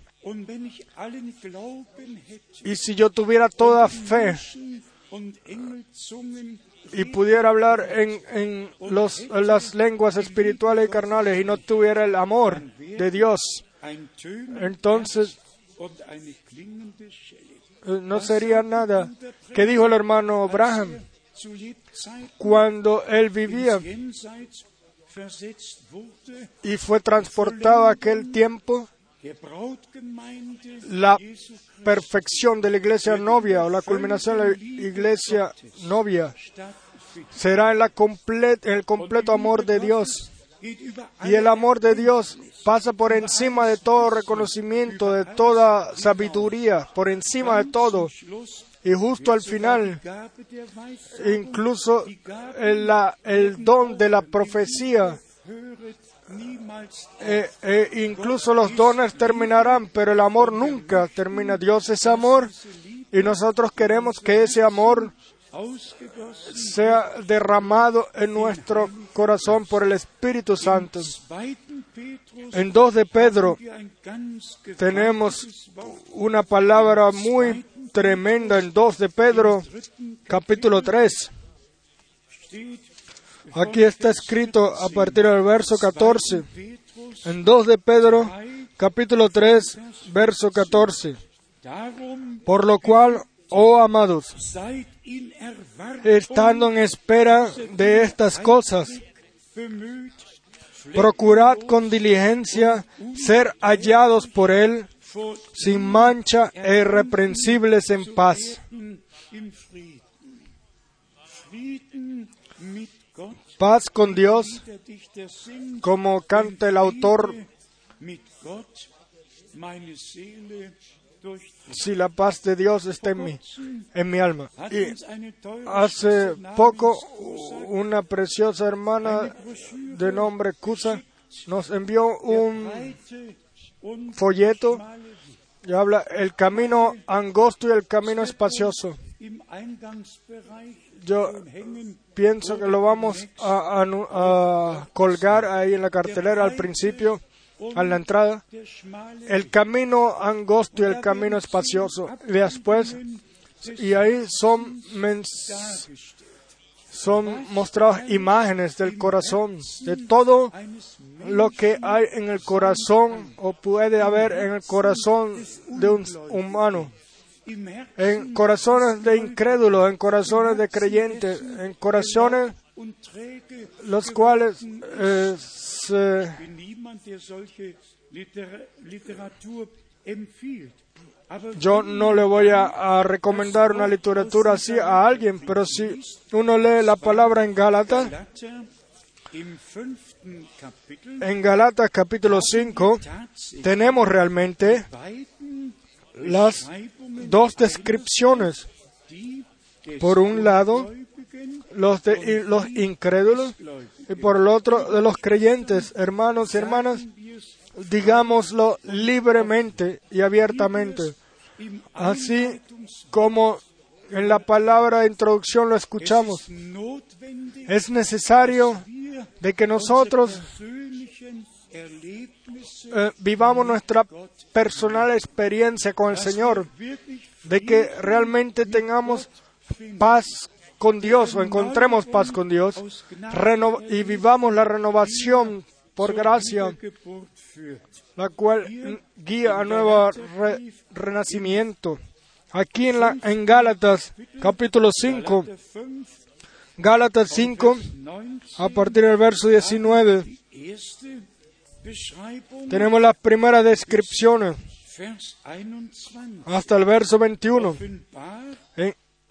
y si yo tuviera toda fe y pudiera hablar en, en los, las lenguas espirituales y carnales y no tuviera el amor de Dios, entonces eh, no sería nada. ¿Qué dijo el hermano Abraham cuando él vivía y fue transportado a aquel tiempo? La perfección de la iglesia novia o la culminación de la iglesia novia. Será en, la en el completo amor de Dios. Y el amor de Dios pasa por encima de todo reconocimiento, de toda sabiduría, por encima de todo. Y justo al final, incluso el, el don de la profecía, eh, eh, incluso los dones terminarán, pero el amor nunca termina. Dios es amor y nosotros queremos que ese amor. Sea derramado en nuestro corazón por el Espíritu Santo. En 2 de Pedro tenemos una palabra muy tremenda en 2 de Pedro, capítulo 3.
Steht
Aquí está escrito a partir del verso 14.
Petrus,
En 2 de Pedro, capítulo 3, verso 14.
darum
Por lo cual, oh amados, estando en espera de estas cosas, procurad con diligencia ser hallados por Él sin mancha e irreprensibles en paz. Paz con Dios, como canta el autor si la paz de Dios está en mí, en mi alma. Y hace poco una preciosa hermana de nombre Kusa nos envió un folleto y habla el camino angosto y el camino espacioso. Yo pienso que lo vamos a colgar ahí en la cartelera al principio, a la entrada. El camino angosto y el camino espacioso. Después, y ahí son, son mostradas imágenes del corazón, de todo lo que hay en el corazón o puede haber en el corazón de un humano. En corazones de incrédulos, en corazones de creyentes, en corazones los cuales eh,
Aber
yo no le voy a, a recomendar una literatura así a alguien, pero si uno lee la palabra en Gálatas,
Kapitel
en Gálatas capítulo 5,
tatsächlich
tenemos realmente las dos descripciones. Por un lado, los, de, los incrédulos y por el otro de los creyentes, hermanos y hermanas, digámoslo libremente y abiertamente, así como en la palabra de introducción lo
es
escuchamos. Es necesario de que nosotros eh, vivamos nuestra personal experiencia con el Señor, de que realmente tengamos paz con Dios o encontremos paz con Dios y vivamos la renovación por gracia, la cual guía a nuevo re- renacimiento. Aquí en, la, en Gálatas capítulo 5,
Galater 5,
Gálatas 5,
19,
a partir del verso 19,
die erste Beschreibung,
tenemos las primeras descripciones
21.
hasta el verso 21.
Offenbar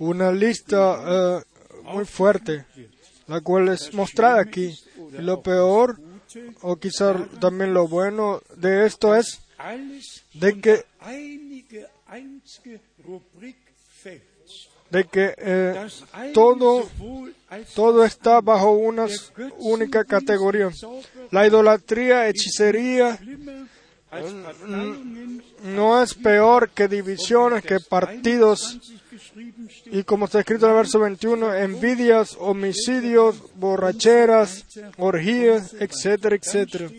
Una lista eh, muy fuerte, la cual es mostrada aquí. Y lo peor, o quizá también lo bueno de esto es de que, de que eh, todo, todo está bajo una única categoría. La idolatría, hechicería, no es peor que divisiones, que partidos,
20 geschrieben steht.
Y como está escrito en el verso 21, envidias, homicidios, borracheras, orgías, etcétera, etcétera.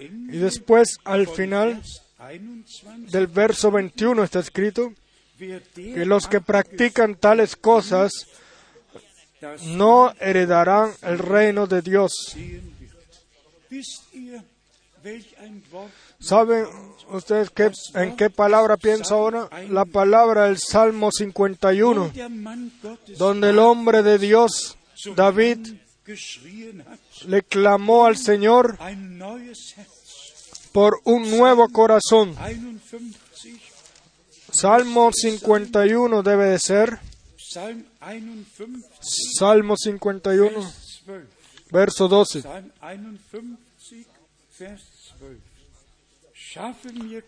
Y después, al final
Vers 21,
del verso 21 está escrito que los que practican tales cosas no heredarán el reino de Dios. ¿Saben ustedes qué, en qué palabra pienso ahora? La palabra del Salmo 51,
der Mann Gottes
donde el hombre de Dios, David, le clamó al Señor por un nuevo corazón.
51,
Salmo 51 debe de ser,
Psalm 51,
Salmo 51,
Vers 12.
verso 12.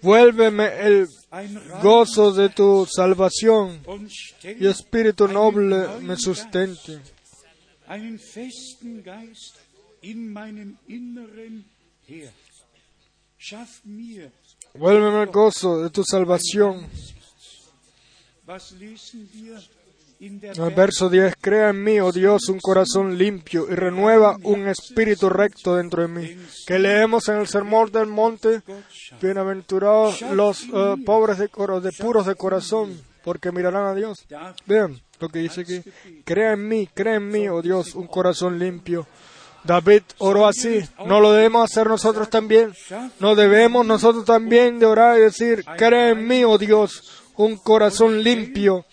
Vuélveme el gozo de tu salvación y espíritu noble me sustente. Vuélveme el gozo de tu salvación. El verso 10, crea en mí, oh Dios, un corazón limpio y renueva un espíritu recto dentro de mí. Que leemos en el Sermón del Monte, bienaventurados los eh, pobres de, de puros de corazón, porque mirarán a Dios. Vean lo que dice aquí. Crea en mí, crea en mí, oh Dios, un corazón limpio. David oró así. ¿No lo debemos hacer nosotros también? ¿No debemos nosotros también de orar y decir, crea en mí, oh Dios, un corazón limpio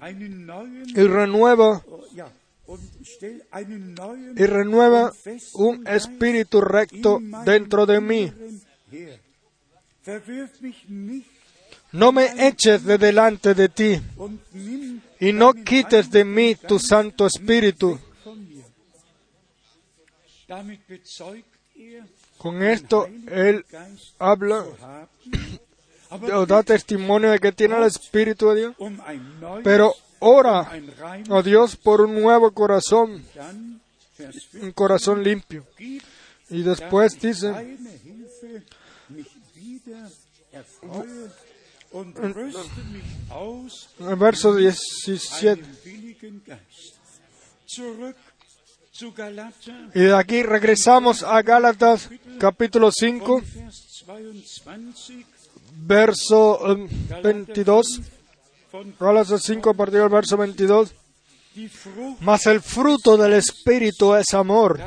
y renueva y
festen
un espíritu recto dentro de mí. No me eches de delante de ti y no quites de mí tu Santo Espíritu. Con esto él habla o da testimonio de que tiene el Espíritu de Dios, pero ora a Dios por un nuevo corazón, un corazón limpio. Y después dice,
aus
en el verso 17,
einen willigen Geist. Zurück zu Galater,
y de aquí regresamos a Gálatas capítulo 5,
von Vers 22,
verso eh,
Galater
22,
5, von
Gálatas 5 a partir verso 22.
die Frucht
Mas el fruto del Espíritu es amor,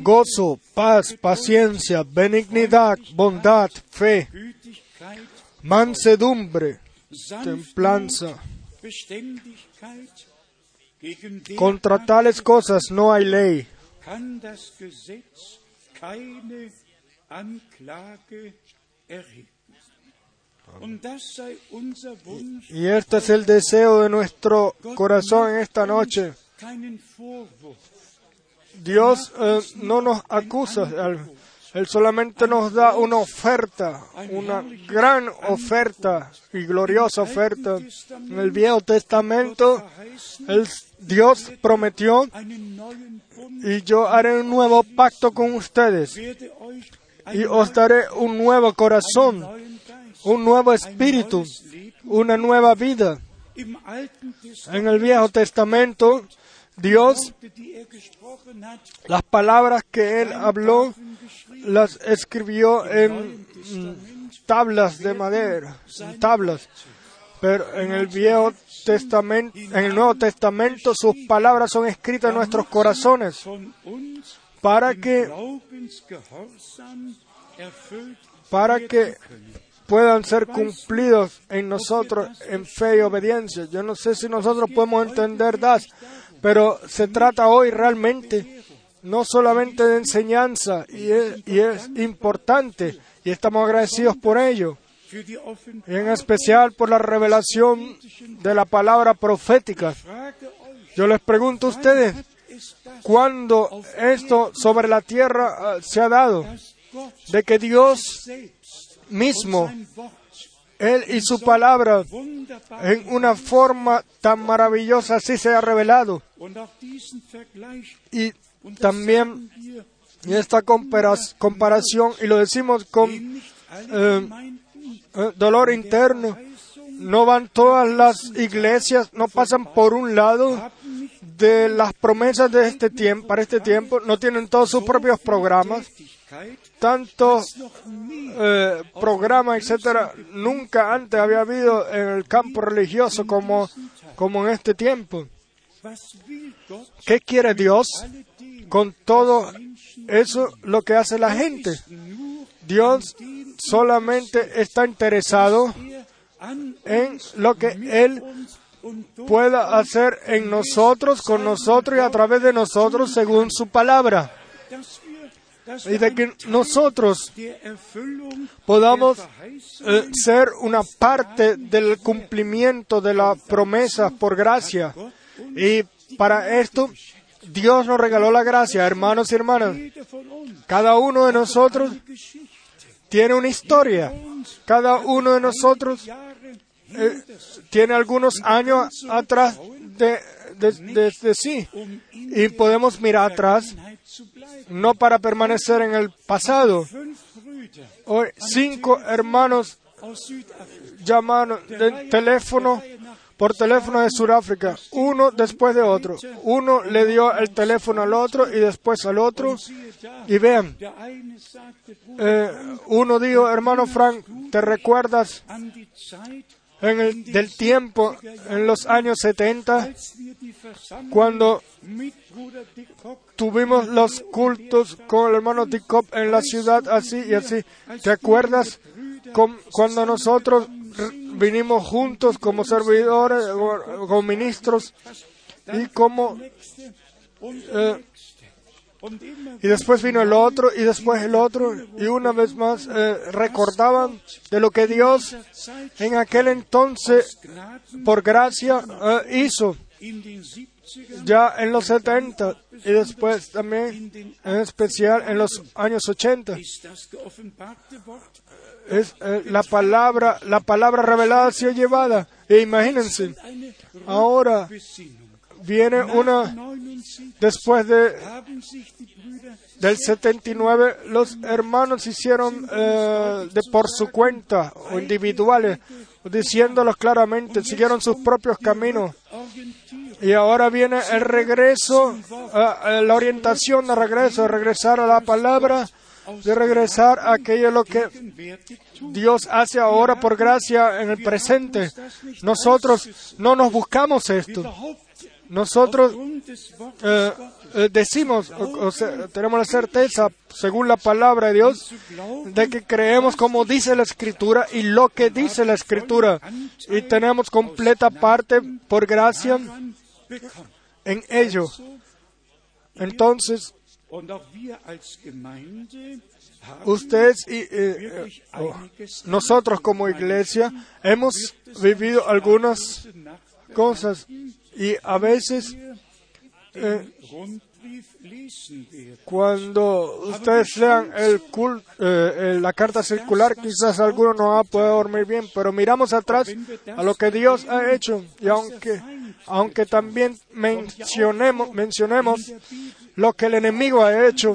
gozo, paz, paciencia, benignidad, bondad, fe, mansedumbre, templanza. Contra tales cosas no hay ley.
Kann das Gesetz keine Anklage erheben. Und das sei unser Wunsch,
Y este es el deseo de nuestro corazón en esta noche.
keinen Vorwurf.
Dios eh, no nos acusa, Él solamente nos da una oferta, una gran oferta y gloriosa oferta. En el Viejo Testamento, el Dios prometió, y yo haré un nuevo pacto con ustedes, y os daré un nuevo corazón, un nuevo espíritu, una nueva vida. En el Viejo Testamento, Dios, las palabras que Él habló, las escribió en mm, tablas de madera, tablas. Pero en el Viejo Testamento, en el Nuevo Testamento, sus palabras son escritas en nuestros corazones para que, para que puedan ser cumplidos en nosotros en fe y obediencia. Yo no sé si nosotros podemos entender das, pero se trata hoy realmente no solamente de enseñanza y es, importante y estamos agradecidos por ello. en especial por la revelación de la palabra profética. Yo les pregunto a ustedes, ¿cuándo esto sobre la tierra ah, se ha dado? De que Dios mismo, Él y su palabra, en una forma tan maravillosa así se ha revelado. Y también y esta compara- comparación, y lo decimos con eh, eh, dolor interno, no van todas las iglesias, no pasan por un lado de las promesas de este tiempo, para este tiempo, no tienen todos sus propios programas,
nie
eh, programas, etcétera, nunca antes había habido en el campo religioso como, como en este tiempo. ¿Qué quiere Dios con todo eso lo que hace la gente? Dios solamente está interesado
er
en lo que Él pueda hacer en nosotros, con nosotros y a través de nosotros según su palabra. Y de que nosotros podamos eh, ser una parte del cumplimiento de la promesa por gracia. Y para esto, Dios nos regaló la gracia, hermanos y hermanas. Cada uno de nosotros tiene una historia. Cada uno de nosotros eh, tiene algunos años atrás de, de- de- de sí. Y podemos mirar atrás, no para permanecer en el pasado. Hoy, cinco hermanos llamaron de teléfono por teléfono de Sudáfrica, uno después de otro. Uno le dio el teléfono al otro y después al otro. Y vean, eh, uno dijo, hermano Frank, ¿te recuerdas en el, del tiempo, en los años 70, cuando tuvimos los cultos con el hermano Dicop en la ciudad así y así. ¿Te acuerdas cuando nosotros vinimos juntos como servidores, como ministros y como... Eh, y después vino el otro y después el otro y una vez más eh, recordaban de lo que Dios en aquel entonces por gracia eh, hizo ya en los 70 y después también en especial en los años 80 es eh, la palabra la palabra revelada ha llevada e imagínense ahora viene una, después de, del 79, los hermanos hicieron eh, de por su cuenta o individuales, diciéndolos claramente, siguieron sus propios caminos. Y ahora viene el regreso, eh, la orientación de regreso, regresar a la palabra, de regresar a aquello lo que Dios hace ahora por gracia en el presente. Nosotros no nos buscamos esto. Nosotros eh, eh, decimos, o, tenemos la certeza, según la palabra de Dios, de que creemos como dice la Escritura y lo que dice la Escritura. Y tenemos completa parte por gracia en ello. Entonces, ustedes y eh, oh, nosotros como iglesia hemos vivido algunas cosas y a veces, eh, cuando ustedes lean el eh, la carta circular, quizás alguno no va a poder dormir bien, pero miramos atrás a lo que Dios ha hecho. Y aunque, aunque también mencionemos, mencionemos lo que el enemigo ha hecho,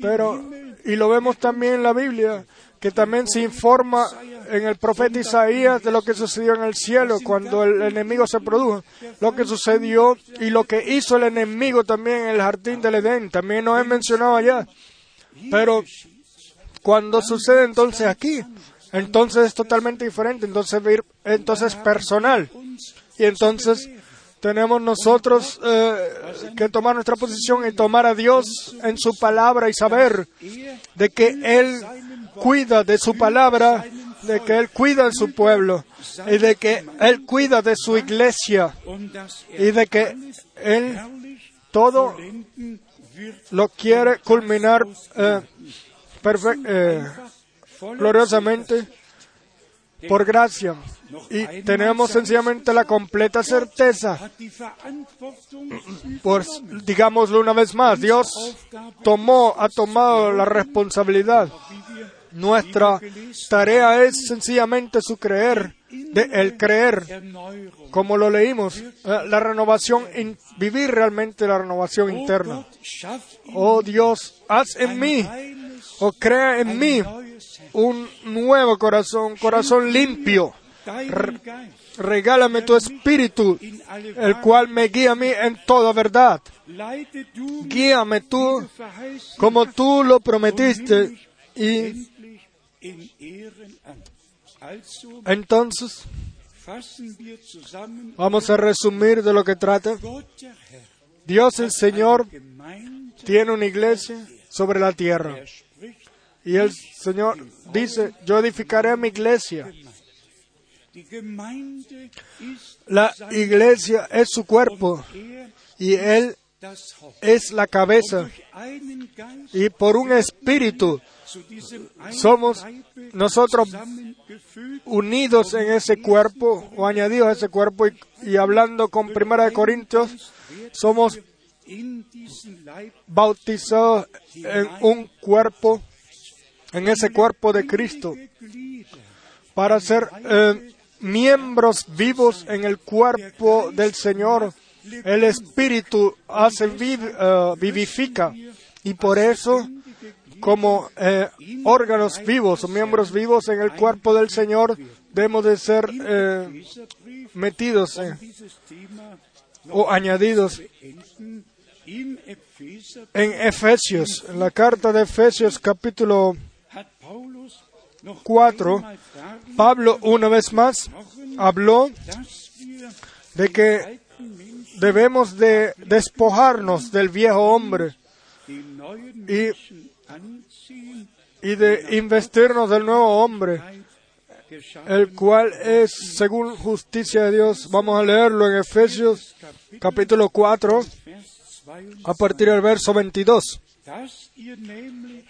pero, y lo vemos también en la Biblia, que también se informa en el profeta Isaías de lo que sucedió en el cielo cuando el enemigo se produjo, lo que sucedió y lo que hizo el enemigo también en el jardín del Edén, también nos he mencionado allá. Pero cuando sucede entonces aquí, entonces es totalmente diferente, entonces, entonces es personal. Y entonces tenemos nosotros eh, que tomar nuestra posición y tomar a Dios en su palabra y saber de que Él cuida de su palabra, de que Él cuida de su pueblo y de que Él cuida de su iglesia y de que Él todo lo quiere culminar eh, eh, gloriosamente por gracia. Y tenemos sencillamente la completa certeza, pues digámoslo una vez más, Dios tomó, ha tomado la responsabilidad nuestra tarea es sencillamente su creer, el creer, como lo leímos, eh, la renovación, vivir realmente la renovación interna. Oh Dios, haz en mí, o crea en mí un nuevo corazón, corazón limpio. regálame tu espíritu, el cual me guía a mí en toda verdad. Guíame tú como tú lo prometiste y entonces, vamos a resumir de lo que trata. Dios el Señor tiene una iglesia sobre la tierra. Y el Señor dice, yo edificaré mi iglesia. La iglesia es su cuerpo y Él es la cabeza. Y por un espíritu somos nosotros unidos en ese cuerpo o añadidos a ese cuerpo y, hablando con Primera de Corintios, somos bautizados en un cuerpo, en ese cuerpo de Cristo, para ser eh, miembros vivos en el cuerpo del Señor. El Espíritu hace eh, vivifica y por eso como eh, órganos vivos miembros vivos en el cuerpo del Señor, debemos de ser eh, metidos o añadidos. En Efesios, en la carta de Efesios capítulo 4, Pablo una vez más habló de que debemos de despojarnos del viejo hombre y, y de investirnos del nuevo hombre, el cual es según justicia de Dios. Vamos a leerlo en Efesios capítulo 4, a partir del verso 22.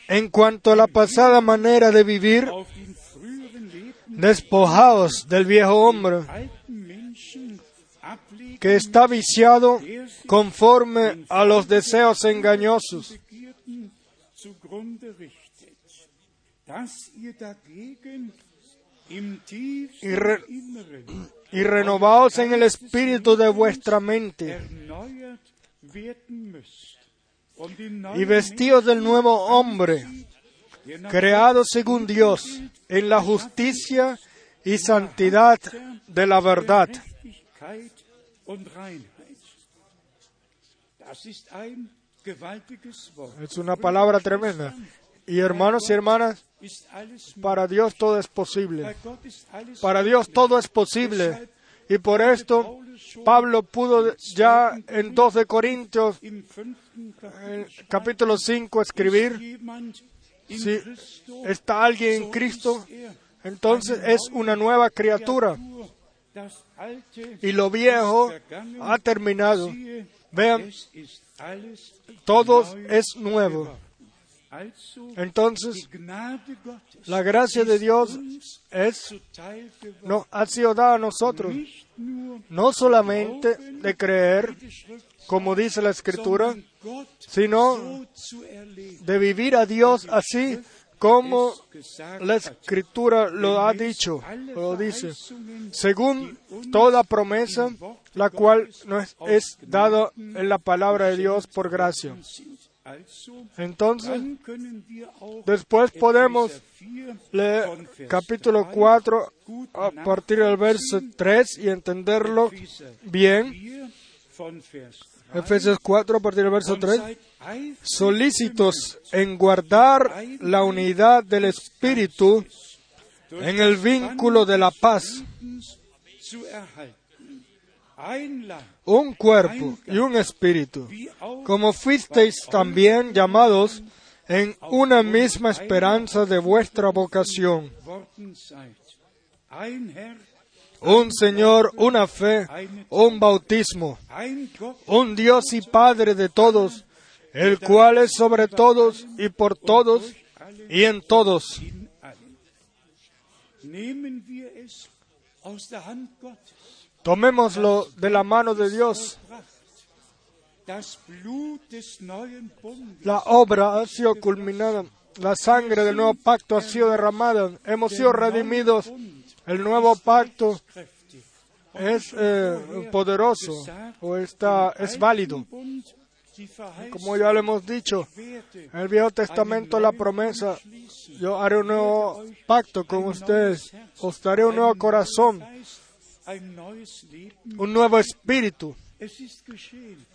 En cuanto a la pasada manera de vivir, despojaos del viejo hombre que está viciado conforme a los deseos engañosos. Y, re- y renovaos en el espíritu de vuestra mente y vestíos del nuevo hombre, creado según Dios, en la justicia y santidad de la verdad. Es una palabra tremenda. Y hermanos y hermanas, para Dios todo es posible. Para Dios todo es posible. Y por esto Pablo pudo ya en 2 de Corintios, capítulo 5, escribir, si está alguien en Cristo, entonces es una nueva criatura. Y lo viejo ha terminado. Vean, todo es nuevo. Entonces, la gracia de Dios es, no, ha sido dada a nosotros, no solamente de creer, como dice la Escritura, sino de vivir a Dios así como la. Escritura lo ha dicho, lo dice, según toda promesa, la cual nos es dada en la palabra de Dios por gracia. Entonces, después podemos
Epheser 4
leer capítulo
3
4
gut
a partir del verso 3 y entenderlo bien.
4 von Vers 3
Efesios 4 a partir del verso
und
3.
seid eifrig
Solícitos en guardar la unidad del Espíritu en el vínculo de la paz, un cuerpo y un espíritu, como fuisteis también llamados en una misma esperanza de vuestra vocación. Un Señor, una fe, un bautismo, un Dios y Padre de todos, el cual es sobre todos y por todos y en todos. Tomémoslo de la mano de Dios. La obra ha sido culminada. La sangre del nuevo pacto ha sido derramada. Hemos sido redimidos. El nuevo pacto es eh, poderoso o está, es válido. Como ya lo hemos dicho, en el Viejo Testamento la promesa, yo haré un nuevo pacto con ustedes, os daré un nuevo corazón, un nuevo espíritu.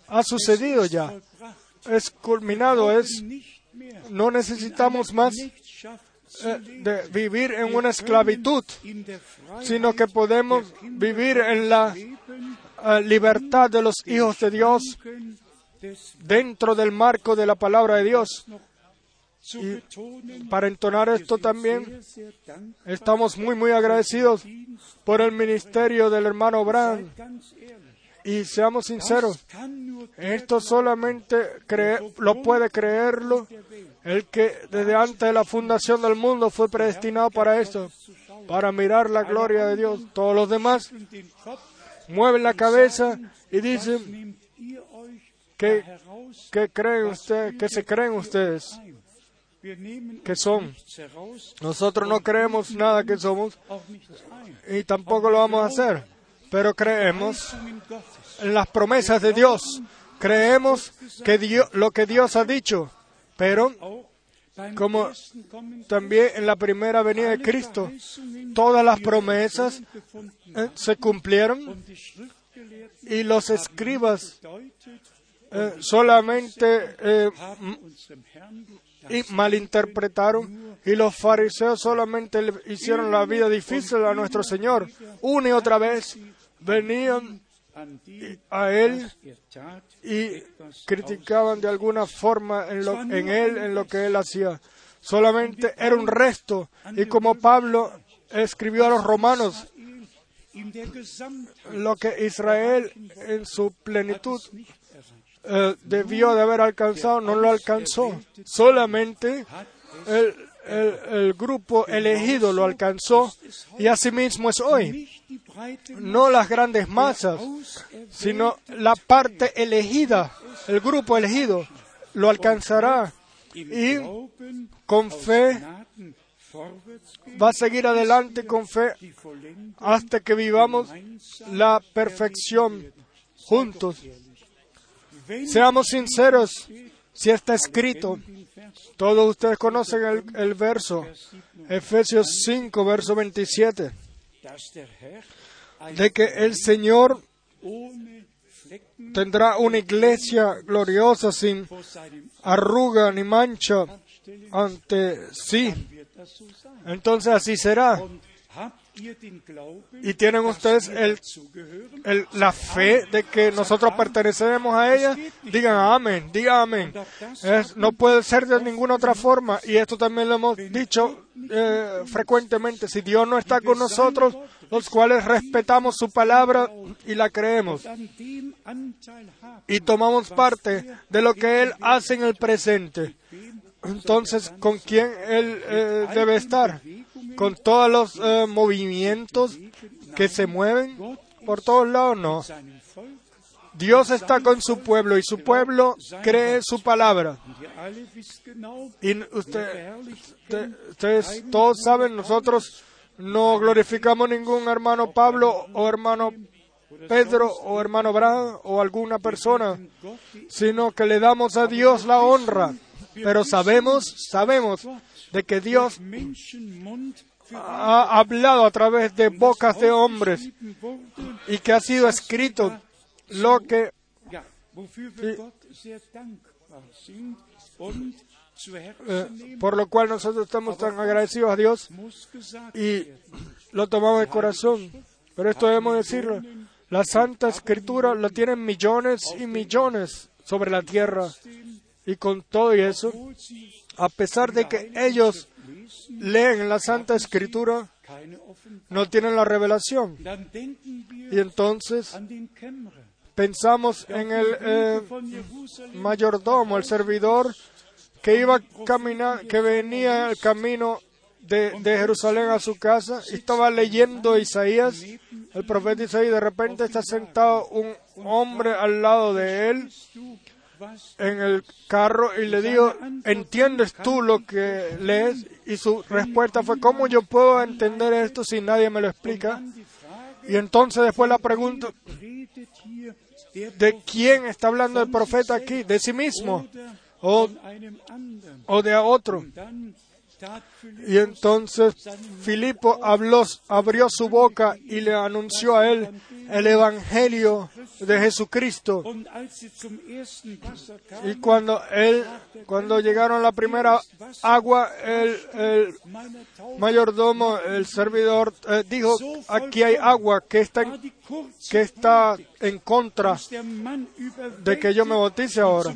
Ha sucedido ya, es culminado, es, no necesitamos más de vivir en una esclavitud, sino que podemos vivir en la eh, libertad de los hijos de Dios dentro del marco de la palabra de Dios. Y para entonar esto también, estamos muy, muy agradecidos por el ministerio del hermano Abraham. Y seamos sinceros, esto solamente lo puede creerlo el que desde antes de la fundación del mundo fue predestinado para esto, para mirar la gloria de Dios. Todos los demás mueven la cabeza y dicen, ¿qué, creen ustedes? ¿Qué se creen ustedes que son? Nosotros no creemos nada que somos y tampoco lo vamos a hacer, pero creemos en las promesas de Dios. Creemos que Dios, lo que Dios ha dicho, pero Como también en la primera venida de Cristo, todas las promesas eh, se cumplieron y los escribas eh, solamente eh, y malinterpretaron y los fariseos solamente hicieron la vida difícil a nuestro Señor. Una y otra vez venían a Él y criticaban de alguna forma en, lo, en Él, en lo que Él hacía. Solamente era un resto. Y como Pablo escribió a los romanos, lo que Israel en su plenitud eh, debió de haber alcanzado, no lo alcanzó. Solamente el, el, el, grupo elegido lo alcanzó y asimismo es hoy. No las grandes masas, sino la parte elegida, el grupo elegido, lo alcanzará y con fe va a seguir adelante con fe hasta que vivamos la perfección juntos. Seamos sinceros, si está escrito, todos ustedes conocen el, el verso, Efesios 5, verso 27, de que el Señor tendrá una iglesia gloriosa sin arruga ni mancha ante sí. Entonces así será. ¿Y tienen ustedes el, la fe de que nosotros pertenecemos a ella? Digan amén, digan amén. No puede ser de ninguna otra forma. Y esto también lo hemos dicho eh, frecuentemente. Si Dios no está con nosotros, los cuales respetamos su palabra y la creemos, y tomamos parte de lo que Él hace en el presente, entonces, ¿con quién Él eh, debe estar? ¿Con todos los eh, movimientos que se mueven por todos lados? No. Dios está con su pueblo y su pueblo cree su palabra. Y usted, ustedes todos saben, nosotros no glorificamos ningún hermano Pablo o hermano Pedro o hermano Abraham o alguna persona, sino que le damos a Dios la honra pero sabemos, sabemos de que Dios ha hablado a través de bocas de hombres y que ha sido escrito lo que eh, por lo cual nosotros estamos tan agradecidos a Dios y lo tomamos de corazón. Pero esto debemos decirlo. La Santa Escritura la tienen millones y millones sobre la tierra. Y con todo eso, a pesar de que ellos leen la Santa Escritura, no tienen la revelación. Y entonces pensamos en el eh, mayordomo, el servidor que iba caminar, que venía el camino de, de, Jerusalén a su casa y estaba leyendo Isaías, el profeta Isaías, de repente está sentado un hombre al lado de él en el carro y le digo, ¿entiendes tú lo que lees? Y su respuesta fue, ¿cómo yo puedo entender esto si nadie me lo explica? Y entonces después la pregunta, ¿de quién está hablando el profeta aquí? ¿De sí mismo? ¿O, o de otro? Y entonces Filipo habló, abrió su boca y le anunció a él el Evangelio de Jesucristo. Y cuando él, cuando llegaron a la primera agua, el, el mayordomo, el servidor, eh, dijo, aquí hay agua que está, en, que está en contra de que yo me bautice ahora.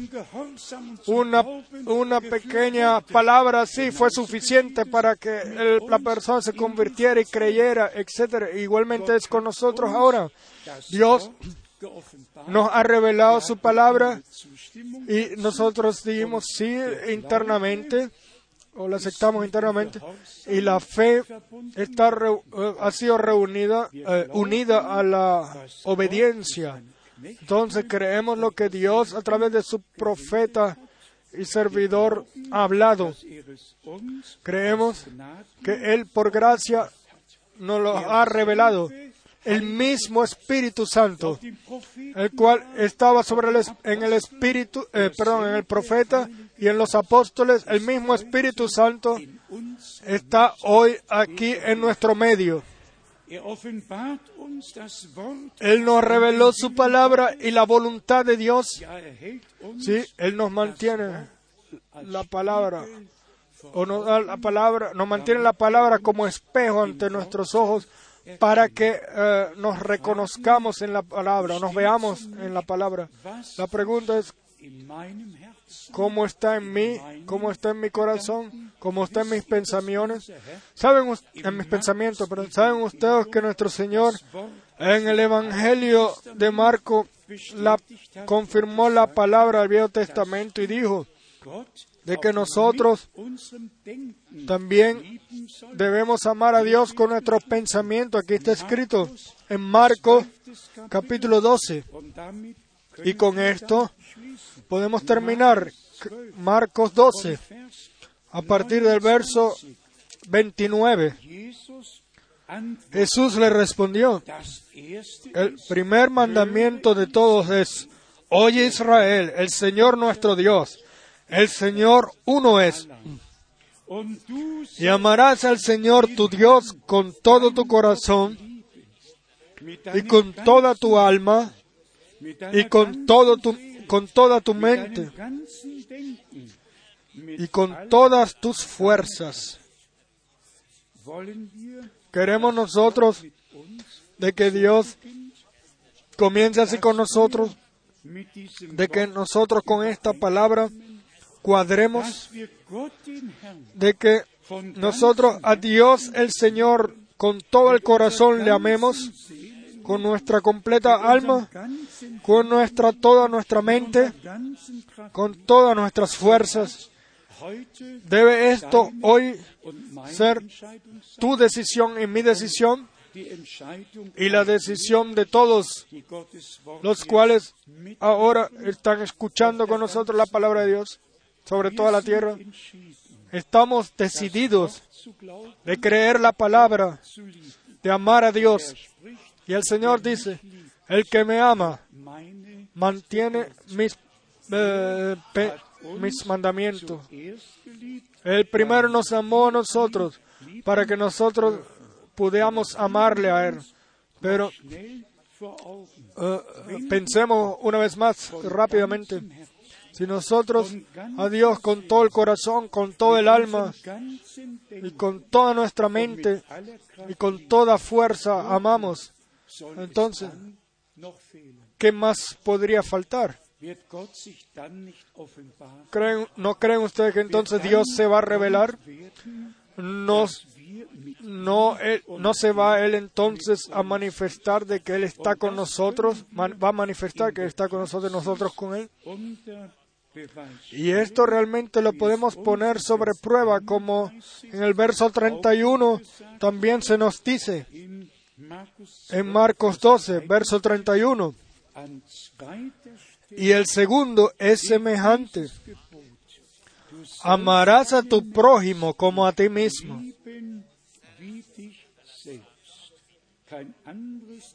Una, una pequeña palabra así fue suficiente para que el, la persona se convirtiera y creyera, etcétera. Igualmente es con nosotros ahora. Dios nos ha revelado su palabra y nosotros dijimos sí internamente o la aceptamos internamente y la fe está eh, ha sido reunida eh, unida a la obediencia. Entonces creemos lo que Dios a través de su profeta y servidor ha hablado. Creemos que él por gracia nos lo ha revelado el mismo Espíritu Santo, el cual estaba sobre el, en el Espíritu, eh, perdón, en el profeta y en los apóstoles, el mismo Espíritu Santo está hoy aquí en nuestro medio. Él nos reveló su palabra y la voluntad de Dios. Sí, Él nos mantiene la palabra o nos da la palabra, nos mantiene la palabra como espejo ante nuestros ojos para que eh, nos reconozcamos en la palabra, nos veamos en la palabra. La pregunta es. ¿cómo está en mí? ¿Cómo está en mi corazón? ¿Cómo está en mis pensamientos? ¿Saben en mis pensamientos, pero saben ustedes que nuestro Señor en el Evangelio de Marco la, confirmó la palabra del Viejo Testamento y dijo de que nosotros también debemos amar a Dios con nuestros pensamientos. Aquí está escrito en Marcos capítulo 12.
Und damit
Y con esto podemos terminar Marcos 12
Vers
a partir del verso 29.
Jesus antwortet,
Jesús le respondió, el primer mandamiento de todos es, oye Israel, el Señor nuestro Dios, el Señor uno es, y amarás al Señor tu Dios con todo tu corazón y con toda tu alma y con todo tu, con toda tu mente y con todas tus fuerzas. Queremos nosotros de que Dios comience así con nosotros, de que nosotros con esta palabra cuadremos, de que nosotros a Dios el Señor con todo el corazón le amemos, con nuestra completa alma, con nuestra toda nuestra mente, con todas nuestras fuerzas. Debe esto hoy ser tu decisión y mi decisión y la decisión de todos los cuales ahora están escuchando con nosotros la palabra de Dios sobre toda la tierra. Estamos decididos de creer la palabra, de amar a Dios. Y el Señor dice, el que me ama mantiene mis, eh, mandamientos. El primero nos amó a nosotros para que nosotros pudiéramos amarle a Él. Pero eh, pensemos una vez más rápidamente. Si nosotros a Dios con todo el corazón, con todo el alma y con toda nuestra mente y con toda fuerza amamos, entonces-. ¿qué más podría faltar? ¿No creen ustedes que entonces Dios se va a revelar? Nos- no, no se va Él entonces a manifestar de que Él está con nosotros, va a manifestar que Él está con nosotros nosotros con Él. Y esto realmente lo podemos poner sobre prueba, como en el verso 31 también se nos dice, en Marcos 12, verso 31.
an zweiter Stelle
Y el segundo es semejante. Amarás a tu prójimo como a ti mismo.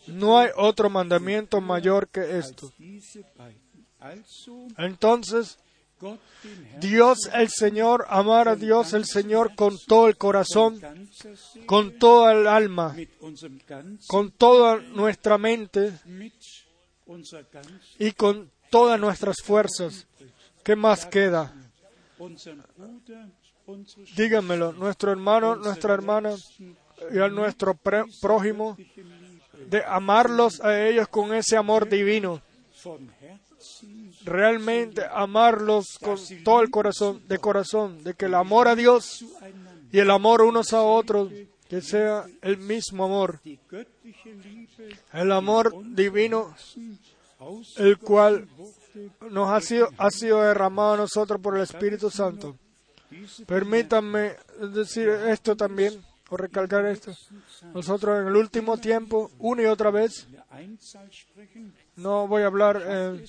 No hay otro mandamiento mayor que esto. Entonces, Dios el Señor, amar a Dios el Señor con todo el corazón, con toda el alma, con toda nuestra mente y con todas nuestras fuerzas. ¿Qué más queda? Díganmelo, nuestro hermano, nuestra hermana y a nuestro prójimo, de amarlos a ellos con ese amor divino. Realmente amarlos con todo el corazón, de corazón, de que el amor a Dios y el amor unos a otros, que sea el mismo amor, el amor divino, el cual nos ha sido, ha sido derramado a nosotros por el Espíritu Santo. Permítanme decir esto también, recalcar esto. Nosotros en el último tiempo, una y otra vez, no voy a hablar eh,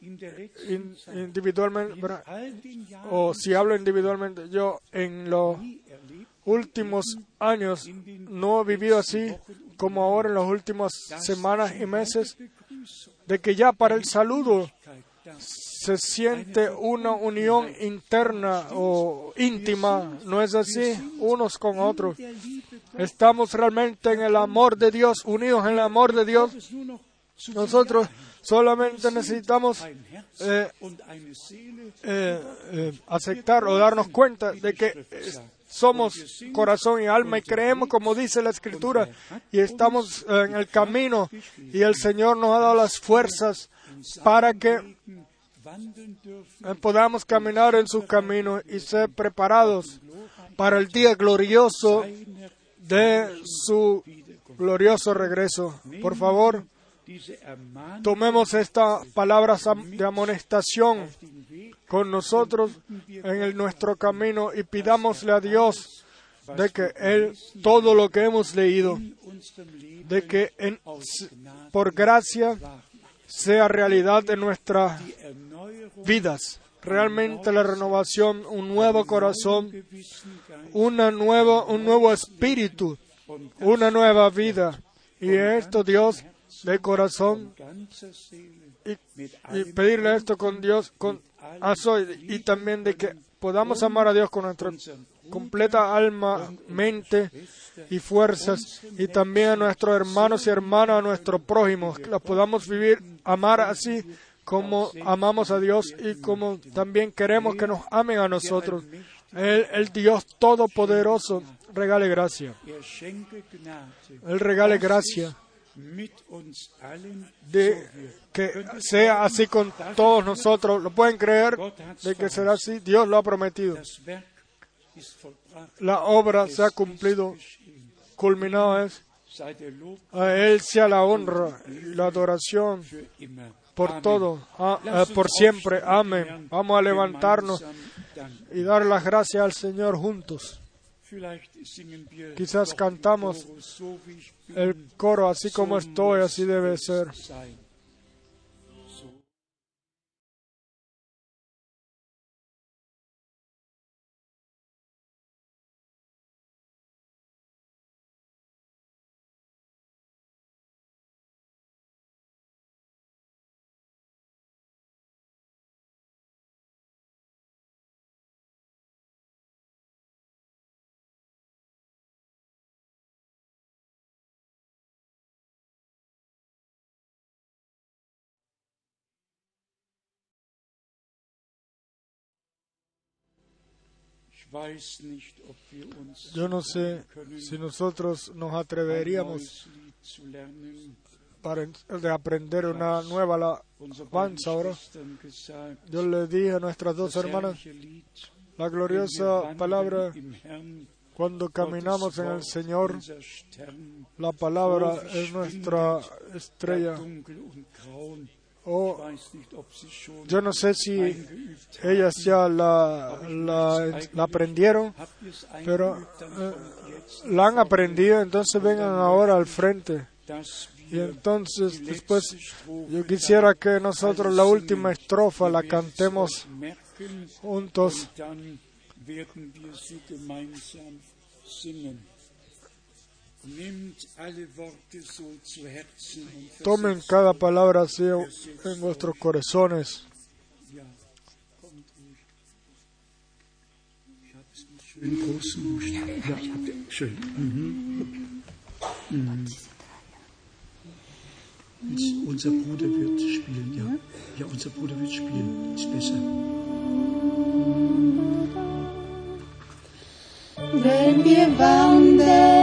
individualmente, o si hablo individualmente, yo en los últimos años no he vivido así como ahora en las últimas semanas y meses, de que ya para el saludo se siente una unión interna o íntima, no es así, unos con otros. Estamos realmente en el amor de Dios, unidos en el amor de Dios. Nosotros Solamente necesitamos eh, eh, eh, aceptar o darnos cuenta de que somos corazón y alma y creemos como dice la escritura y estamos en el camino y el Señor nos ha dado las fuerzas para que podamos caminar en sus caminos y ser preparados para el día glorioso de su glorioso regreso. Por favor, tomemos esta palabra sam- de amonestación con nosotros en nuestro camino y pidámosle a Dios de que Él, todo lo que hemos leído, de que en- por gracia sea realidad
Die Erneuerung
vidas. Realmente la renovación, un nuevo corazón, una nueva, un nuevo espíritu, una nueva vida. Y esto, Dios, de corazón, y, pedirle esto con Dios, con y también de que podamos amar a Dios con nuestra completa alma, mente y fuerzas, y también a nuestros hermanos y hermanas, a nuestros prójimos, que los podamos vivir, amar así como amamos a Dios y como también queremos que nos amen a nosotros. El, el Dios Todopoderoso regale gracia. Él regale gracia de que sea así con todos nosotros. ¿Lo pueden creer? De que será así. Dios lo ha prometido. La obra se ha cumplido, culminado es. A Él sea la honra y la adoración por todo, a-
Lass
eh, por siempre. Amén. Vamos a levantarnos y dar las gracias al Señor juntos. Quizás cantamos El coro, así como estoy, así debe ser. Yo no sé si nosotros nos atreveríamos para de aprender una nueva Alabanza ahora. Yo le dije a nuestras dos hermanas la gloriosa palabra cuando caminamos en el Señor. La palabra es nuestra estrella.
Schon
yo no sé si ellas ya la, la, la aprendieron, pero eh, la han aprendido, entonces vengan ahora al frente. Y entonces después yo quisiera que nosotros la última estrofa la cantemos juntos Tomen cada palabra así en vuestros corazones.
Mhm. Mhm. Unser Bruder wird spielen, ja. Ja, unser Bruder wird spielen, ist besser.
Wenn wir wandern.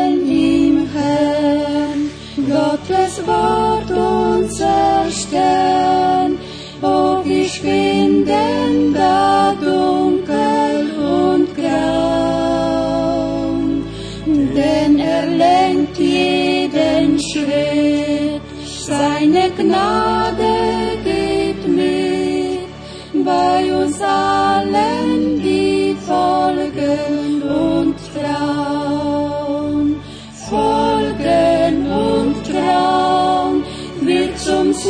Wort unser Stern, oh, wir schwinden da dunkel und grau. Denn er lenkt jeden Schritt, seine Gnade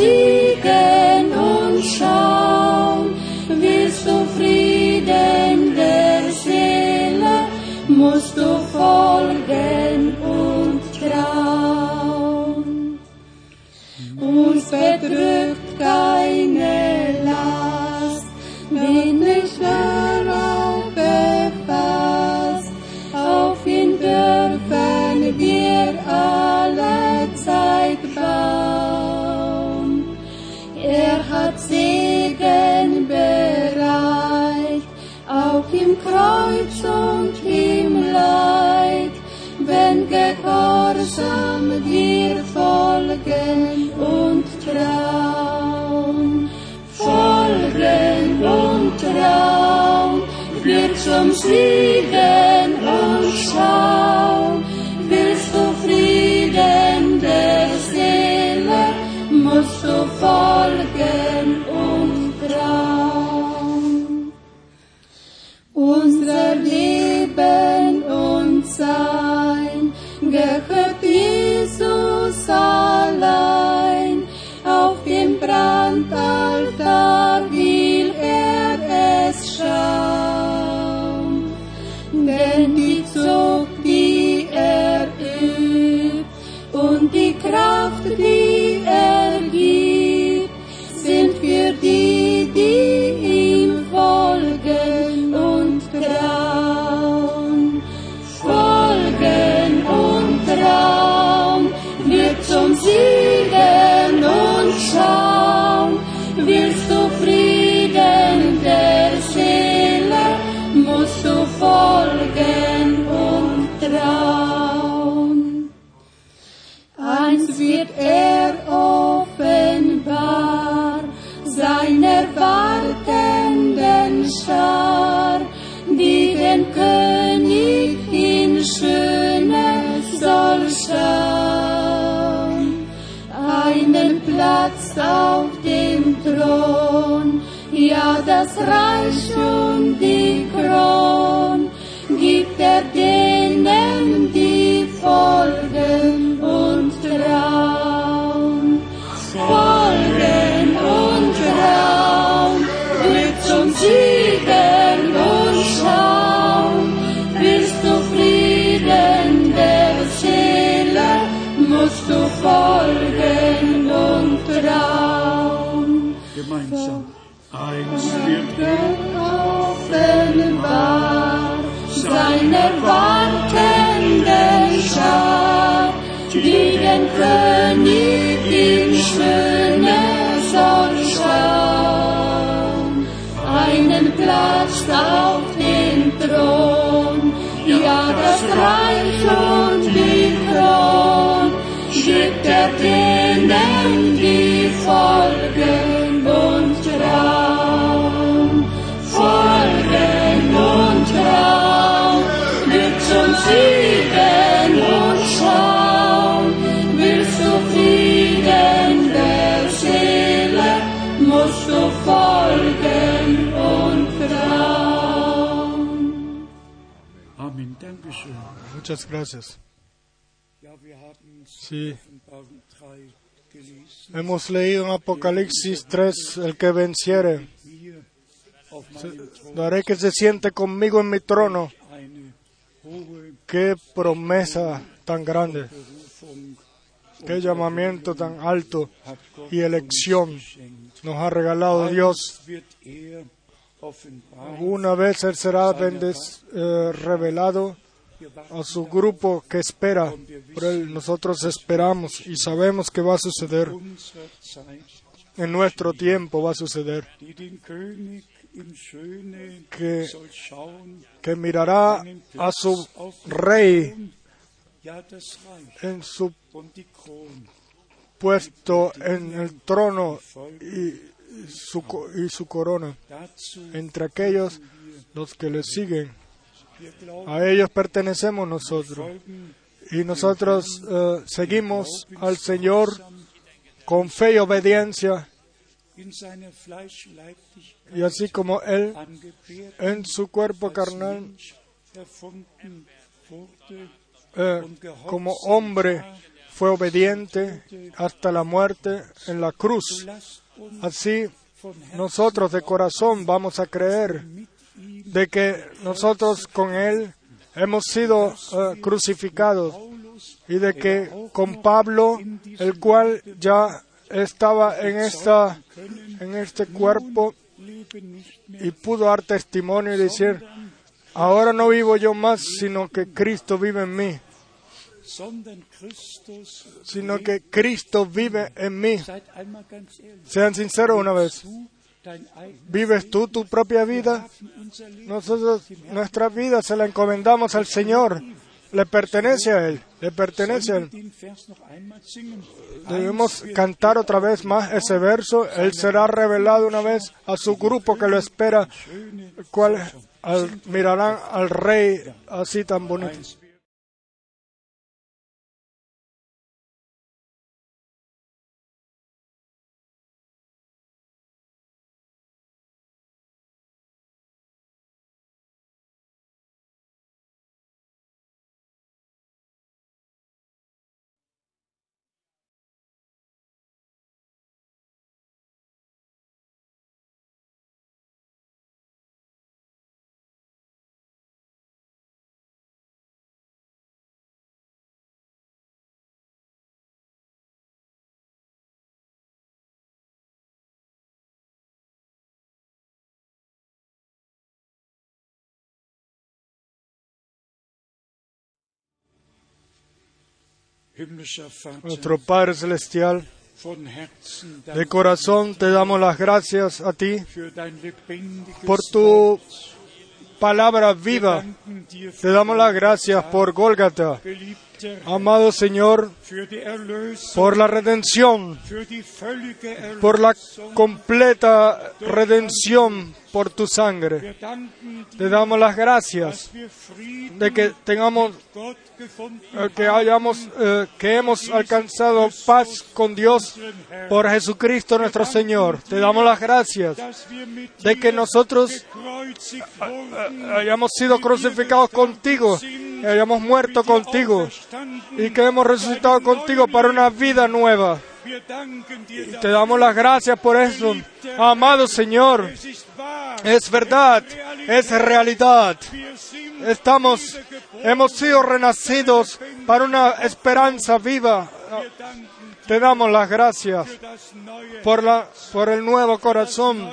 zum Siegen und schauen, willst du Frieden der Seele, musst du folgen und trauen. Uns bedrückt zum Siegen und schauen, seiner wartenden Schar, die den König in Schöne soll schauen. Einen Platz auf dem Thron, ja das Reich und die Kron, gibt er denen, die folgen
Gemeinsam. Eins wird
offenbar seiner wartenden Schar, die den König in Schöne soll schauen. Einen Platz auf dem Thron, ja das Reich und die Kron, gibt er denen, die folgen
Muchas gracias. Sí.
Offenbarung 3 gelesen.
Hemos leído en Apocalipsis 3, el que venciere, daré que se siente conmigo en mi trono. Qué promesa tan grande, qué llamamiento tan alto y elección nos ha regalado Dios.
Er.
Una vez Él será eh, revelado a su grupo que espera. Nosotros esperamos y sabemos que va a suceder. En nuestro tiempo va a suceder. Que- Que mirará a su rey en su puesto en el trono y su, y su corona. Entre aquellos los que le siguen, a ellos pertenecemos nosotros. Y nosotros eh, seguimos al Señor con fe y obediencia, y así como Él en su cuerpo carnal, eh, como hombre, fue obediente hasta la muerte en la cruz. Así nosotros de corazón vamos a creer de que nosotros con Él hemos sido eh, crucificados y de que con Pablo, el cual ya estaba en esta en este cuerpo y pudo dar testimonio y decir, ahora no vivo yo más, sino que Cristo vive en mí, sino que Cristo vive en mí. Sean sinceros una vez. ¿Vives tú tu propia vida? Nosotros, nuestra vida se la encomendamos al Señor. Le pertenece a Él. Le pertenece a Él. Debemos cantar otra vez más ese verso. Él será revelado una vez a su grupo que lo espera, cual al- mirarán al Rey así tan bonito. Nuestro Padre Celestial, de corazón te damos las gracias a ti por tu palabra viva. Te damos las gracias por Gólgata. Amado Señor, por la redención, por la completa redención por tu sangre. Te damos las gracias de que tengamos, eh, que hayamos, eh, que hemos alcanzado paz con Dios por Jesucristo nuestro Señor. Te damos las gracias de que nosotros eh, hayamos sido crucificados contigo, hayamos muerto contigo y que hemos resucitado contigo para una vida nueva.
Dir,
Te damos las gracias por eso. Amado Señor,
es
verdad, es realidad. Estamos, hemos sido renacidos para una esperanza viva.
danken
Te damos las gracias por, la, por el nuevo corazón,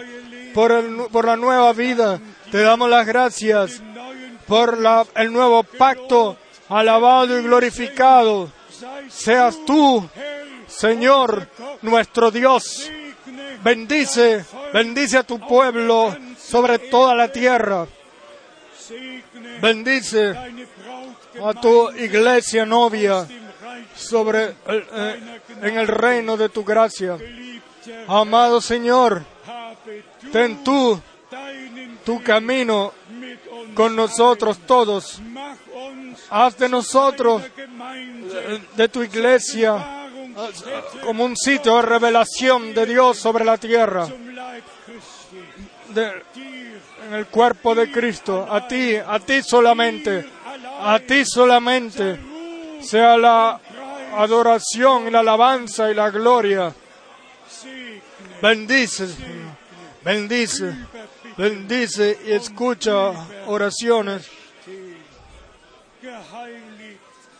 por, el, por la nueva vida. Te damos las gracias por la, el nuevo pacto, alabado y glorificado. Seas tú, Señor, nuestro Dios. Bendice, bendice a tu pueblo sobre toda la tierra. Bendice a tu iglesia novia sobre eh, en el reino de tu gracia. Amado Señor, ten tú tu camino con nosotros todos. Haz de nosotros, eh, de tu iglesia, como un sitio de revelación de Dios sobre la tierra, en el cuerpo de Cristo. A ti, a ti solamente, a ti solamente sea la adoración y la alabanza y la gloria. Bendice, bendice, bendice y escucha oraciones.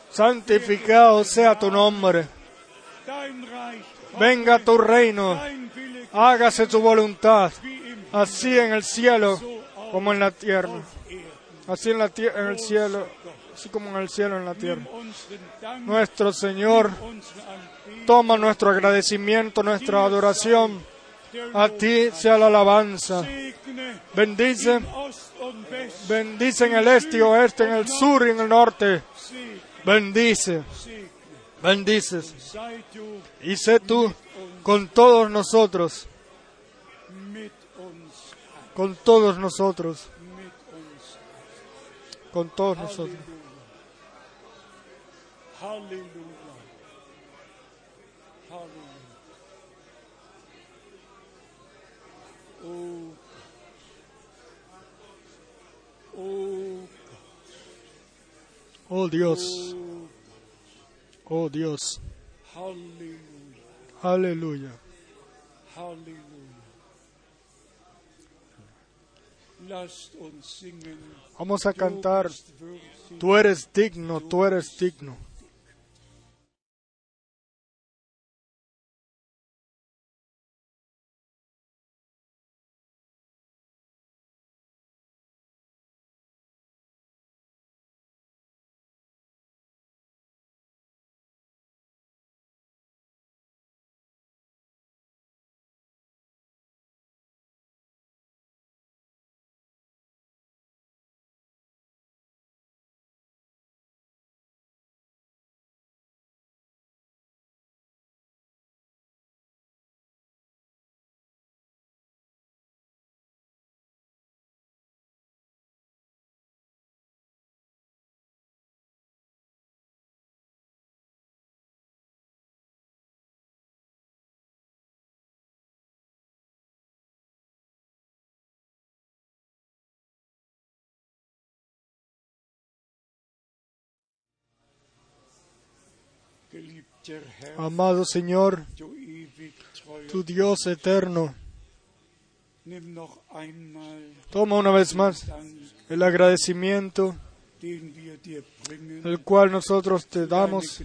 Santificado sea tu nombre. Venga tu reino. Hágase tu voluntad, así en el cielo como en la tierra. Así en, la en el cielo, así como en el cielo en la tierra. Nuestro Señor, toma nuestro agradecimiento, nuestra adoración. A ti sea la alabanza. Bendice, bendice en el este y oeste, en el sur y en el norte. Bendice, bendices. Y sé tú con todos nosotros, con todos nosotros, con todos nosotros.
Oh
Dios, oh Dios, aleluya. Vamos a cantar, tú eres digno, tú eres digno. Amado Señor, tu Dios eterno, toma una vez más el agradecimiento el cual nosotros te damos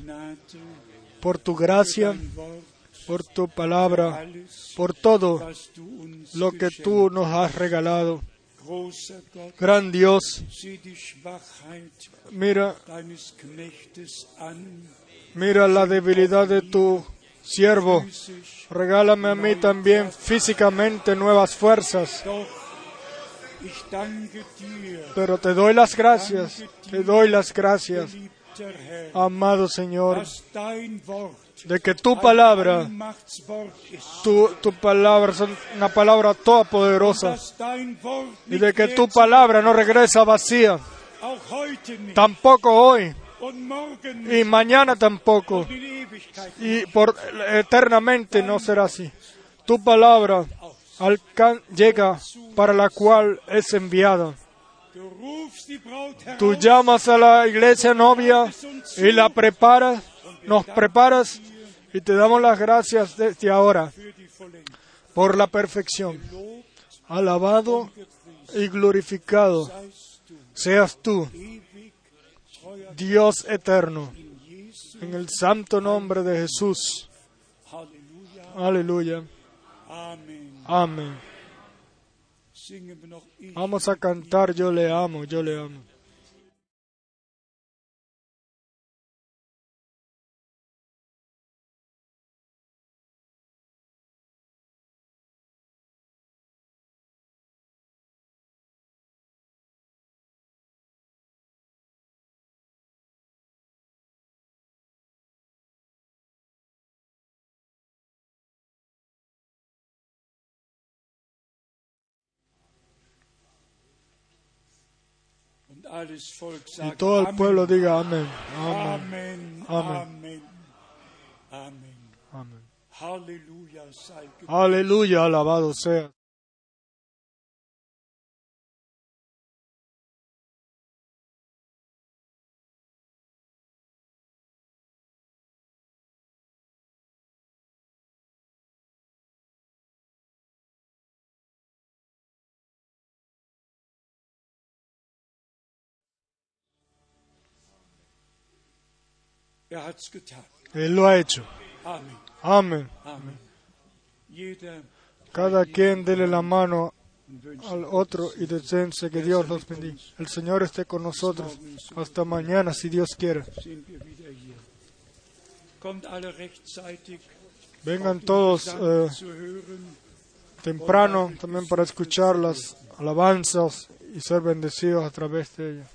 por tu gracia, por tu palabra, por todo lo que tú nos has regalado. Gran Dios, mira, mira la debilidad de tu siervo. Regálame a mí también físicamente nuevas fuerzas. Pero te doy las gracias, te doy las gracias, amado Señor, de que tu palabra, tu, tu palabra es una palabra toda poderosa
dass dein Wort
y de que tu palabra no regresa vacía, tampoco hoy y mañana tampoco y por eternamente no será así. Tu palabra llega para la cual es enviada. Tú llamas a la iglesia novia y la preparas, nos preparas y te damos las gracias desde ahora por la perfección. Alabado y glorificado seas tú, Dios eterno, en el santo nombre de Jesús. Aleluya. Amén. Vamos a cantar Yo le amo, yo le amo. Y todo el pueblo diga amén. Amén. Amén.
Gelobt.
Aleluya, alabado sea. Él lo ha hecho. Amén.
Jeder
Cada quien dele la mano al otro y deseense que Dios los bendiga. El Señor esté con nosotros. hasta mañana, si Dios quiere. Vengan
um
todos eh, temprano también para escuchar las alabanzas y ser bendecidos a través de ellas.